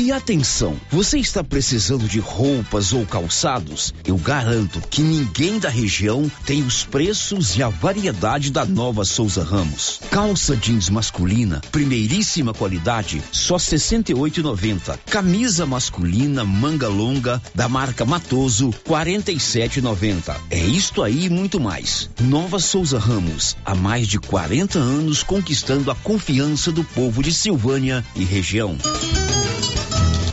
E atenção, você está precisando de roupas ou calçados? Eu garanto que ninguém da região tem os preços e a variedade da nova Souza Ramos. Calça jeans masculina, primeiríssima qualidade, só R$ 68,90. Camisa masculina, manga longa, da marca Matoso, R$ 47,90. É isto aí e muito mais. Nova Souza Ramos, há mais de 40 anos conquistando a confiança do povo de Silvânia e região.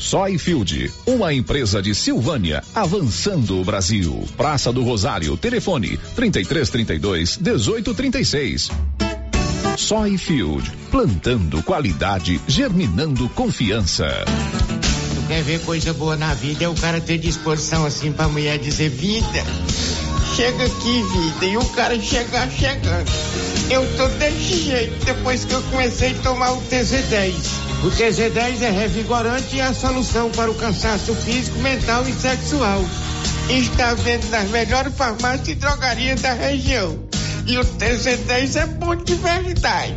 Soyfield, uma empresa de Silvânia, avançando o Brasil. Praça do Rosário, telefone 3332 1836. Soyfield, plantando qualidade, germinando confiança. Tu quer ver coisa boa na vida é o cara ter disposição assim pra mulher dizer vida. Chega aqui, vida, e o cara chegar chegando. Eu tô desse jeito depois que eu comecei a tomar o TZ10. O TZ10 é revigorante e a solução para o cansaço físico, mental e sexual. Está vendo nas melhores farmácias e drogarias da região. E o TZ10 é bom de verdade.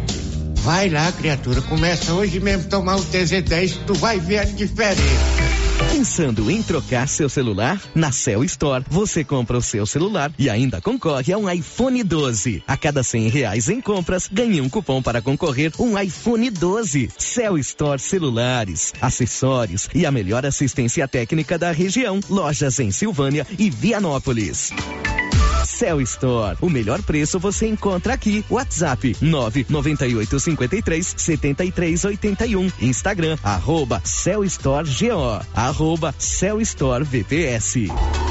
Vai lá, criatura, começa hoje mesmo a tomar o TZ10 que tu vai ver a diferença. Pensando em trocar seu celular? Na Cell Store, você compra o seu celular e ainda concorre a um iPhone 12. A cada cem reais em compras, ganhe um cupom para concorrer um iPhone 12. Cell Store Celulares, acessórios e a melhor assistência técnica da região. Lojas em Silvânia e Vianópolis. Cell Store. O melhor preço você encontra aqui. WhatsApp 998 53 73 81. Instagram arroba Cell Store GO. Arroba Cell Store VPS.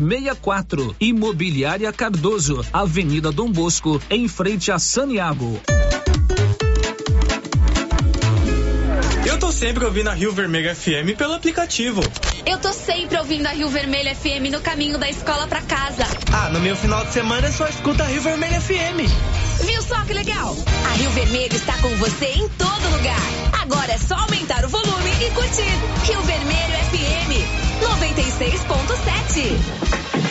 64. Imobiliária Cardoso, Avenida Dom Bosco, em frente a Saniago. Eu tô sempre ouvindo a Rio Vermelho FM pelo aplicativo. Eu tô sempre ouvindo a Rio Vermelho FM no caminho da escola pra casa. Ah, no meu final de semana eu só escuto a Rio Vermelho FM. Viu só que legal? A Rio Vermelho está com você em todo lugar. Agora é só aumentar o volume e curtir. Rio Vermelho FM 96.7.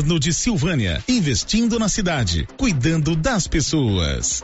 Governo de Silvânia, investindo na cidade, cuidando das pessoas.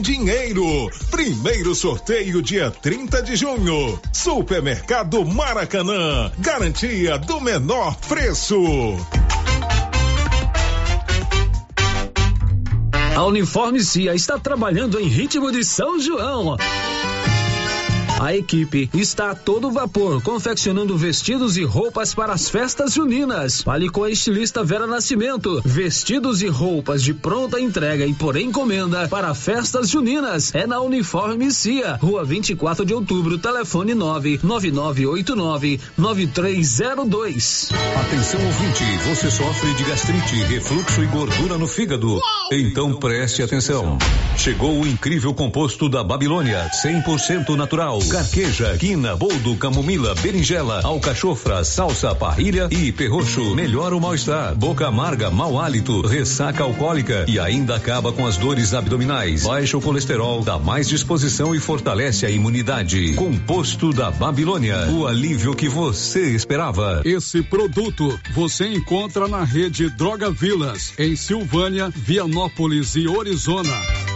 dinheiro. Primeiro sorteio dia 30 de junho. Supermercado Maracanã. Garantia do menor preço. A Uniforme Cia está trabalhando em ritmo de São João. A equipe está a todo vapor, confeccionando vestidos e roupas para as festas juninas. Fale com a estilista Vera Nascimento. Vestidos e roupas de pronta entrega e por encomenda para festas juninas. É na Uniforme Cia, Rua 24 de Outubro, telefone 99989 9302. Atenção ouvinte, você sofre de gastrite, refluxo e gordura no fígado. Então preste atenção. Chegou o incrível composto da Babilônia, 100% natural carqueja, quina, boldo, camomila, berinjela, alcachofra, salsa, parrilha e perroxo. Melhora o mal-estar, boca amarga, mau hálito, ressaca alcoólica e ainda acaba com as dores abdominais. Baixa o colesterol, dá mais disposição e fortalece a imunidade. Composto da Babilônia, o alívio que você esperava. Esse produto você encontra na rede Droga Vilas, em Silvânia, Vianópolis e Orizona.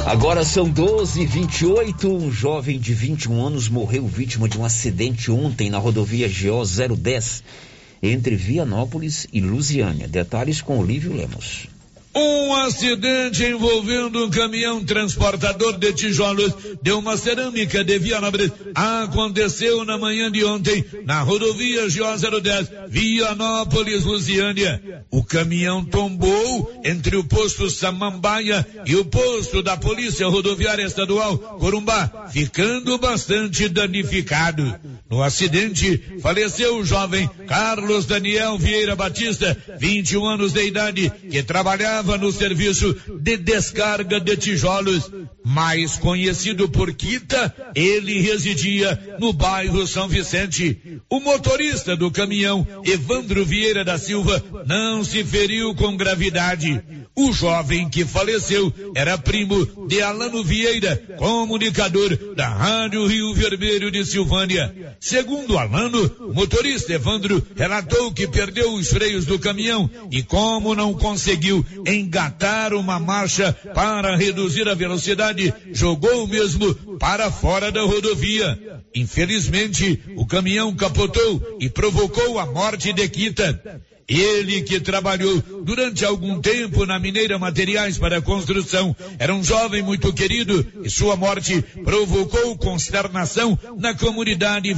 Agora são 12 28 Um jovem de 21 anos morreu vítima de um acidente ontem na rodovia GO 010 entre Vianópolis e Lusiânia. Detalhes com Olívio Lemos. Um acidente envolvendo um caminhão transportador de tijolos de uma cerâmica de Vianópolis aconteceu na manhã de ontem na rodovia GO 010 Vianópolis, Lusiânia. O caminhão tombou entre o posto Samambaia e o posto da Polícia Rodoviária Estadual Corumbá, ficando bastante danificado. No acidente, faleceu o jovem Carlos Daniel Vieira Batista, 21 anos de idade, que trabalhava no serviço de descarga de tijolos. Mais conhecido por Quita, ele residia no bairro São Vicente. O motorista do caminhão, Evandro Vieira da Silva, não se feriu com gravidade. O jovem que faleceu era primo de Alano Vieira, comunicador da Rádio Rio Vermelho de Silvânia. Segundo Alano, o motorista Evandro relatou que perdeu os freios do caminhão e como não conseguiu engatar uma marcha para reduzir a velocidade, jogou mesmo para fora da rodovia. Infelizmente, o caminhão capotou e provocou a morte de Quita. Ele que trabalhou durante algum tempo na Mineira Materiais para Construção. Era um jovem muito querido e sua morte provocou consternação na comunidade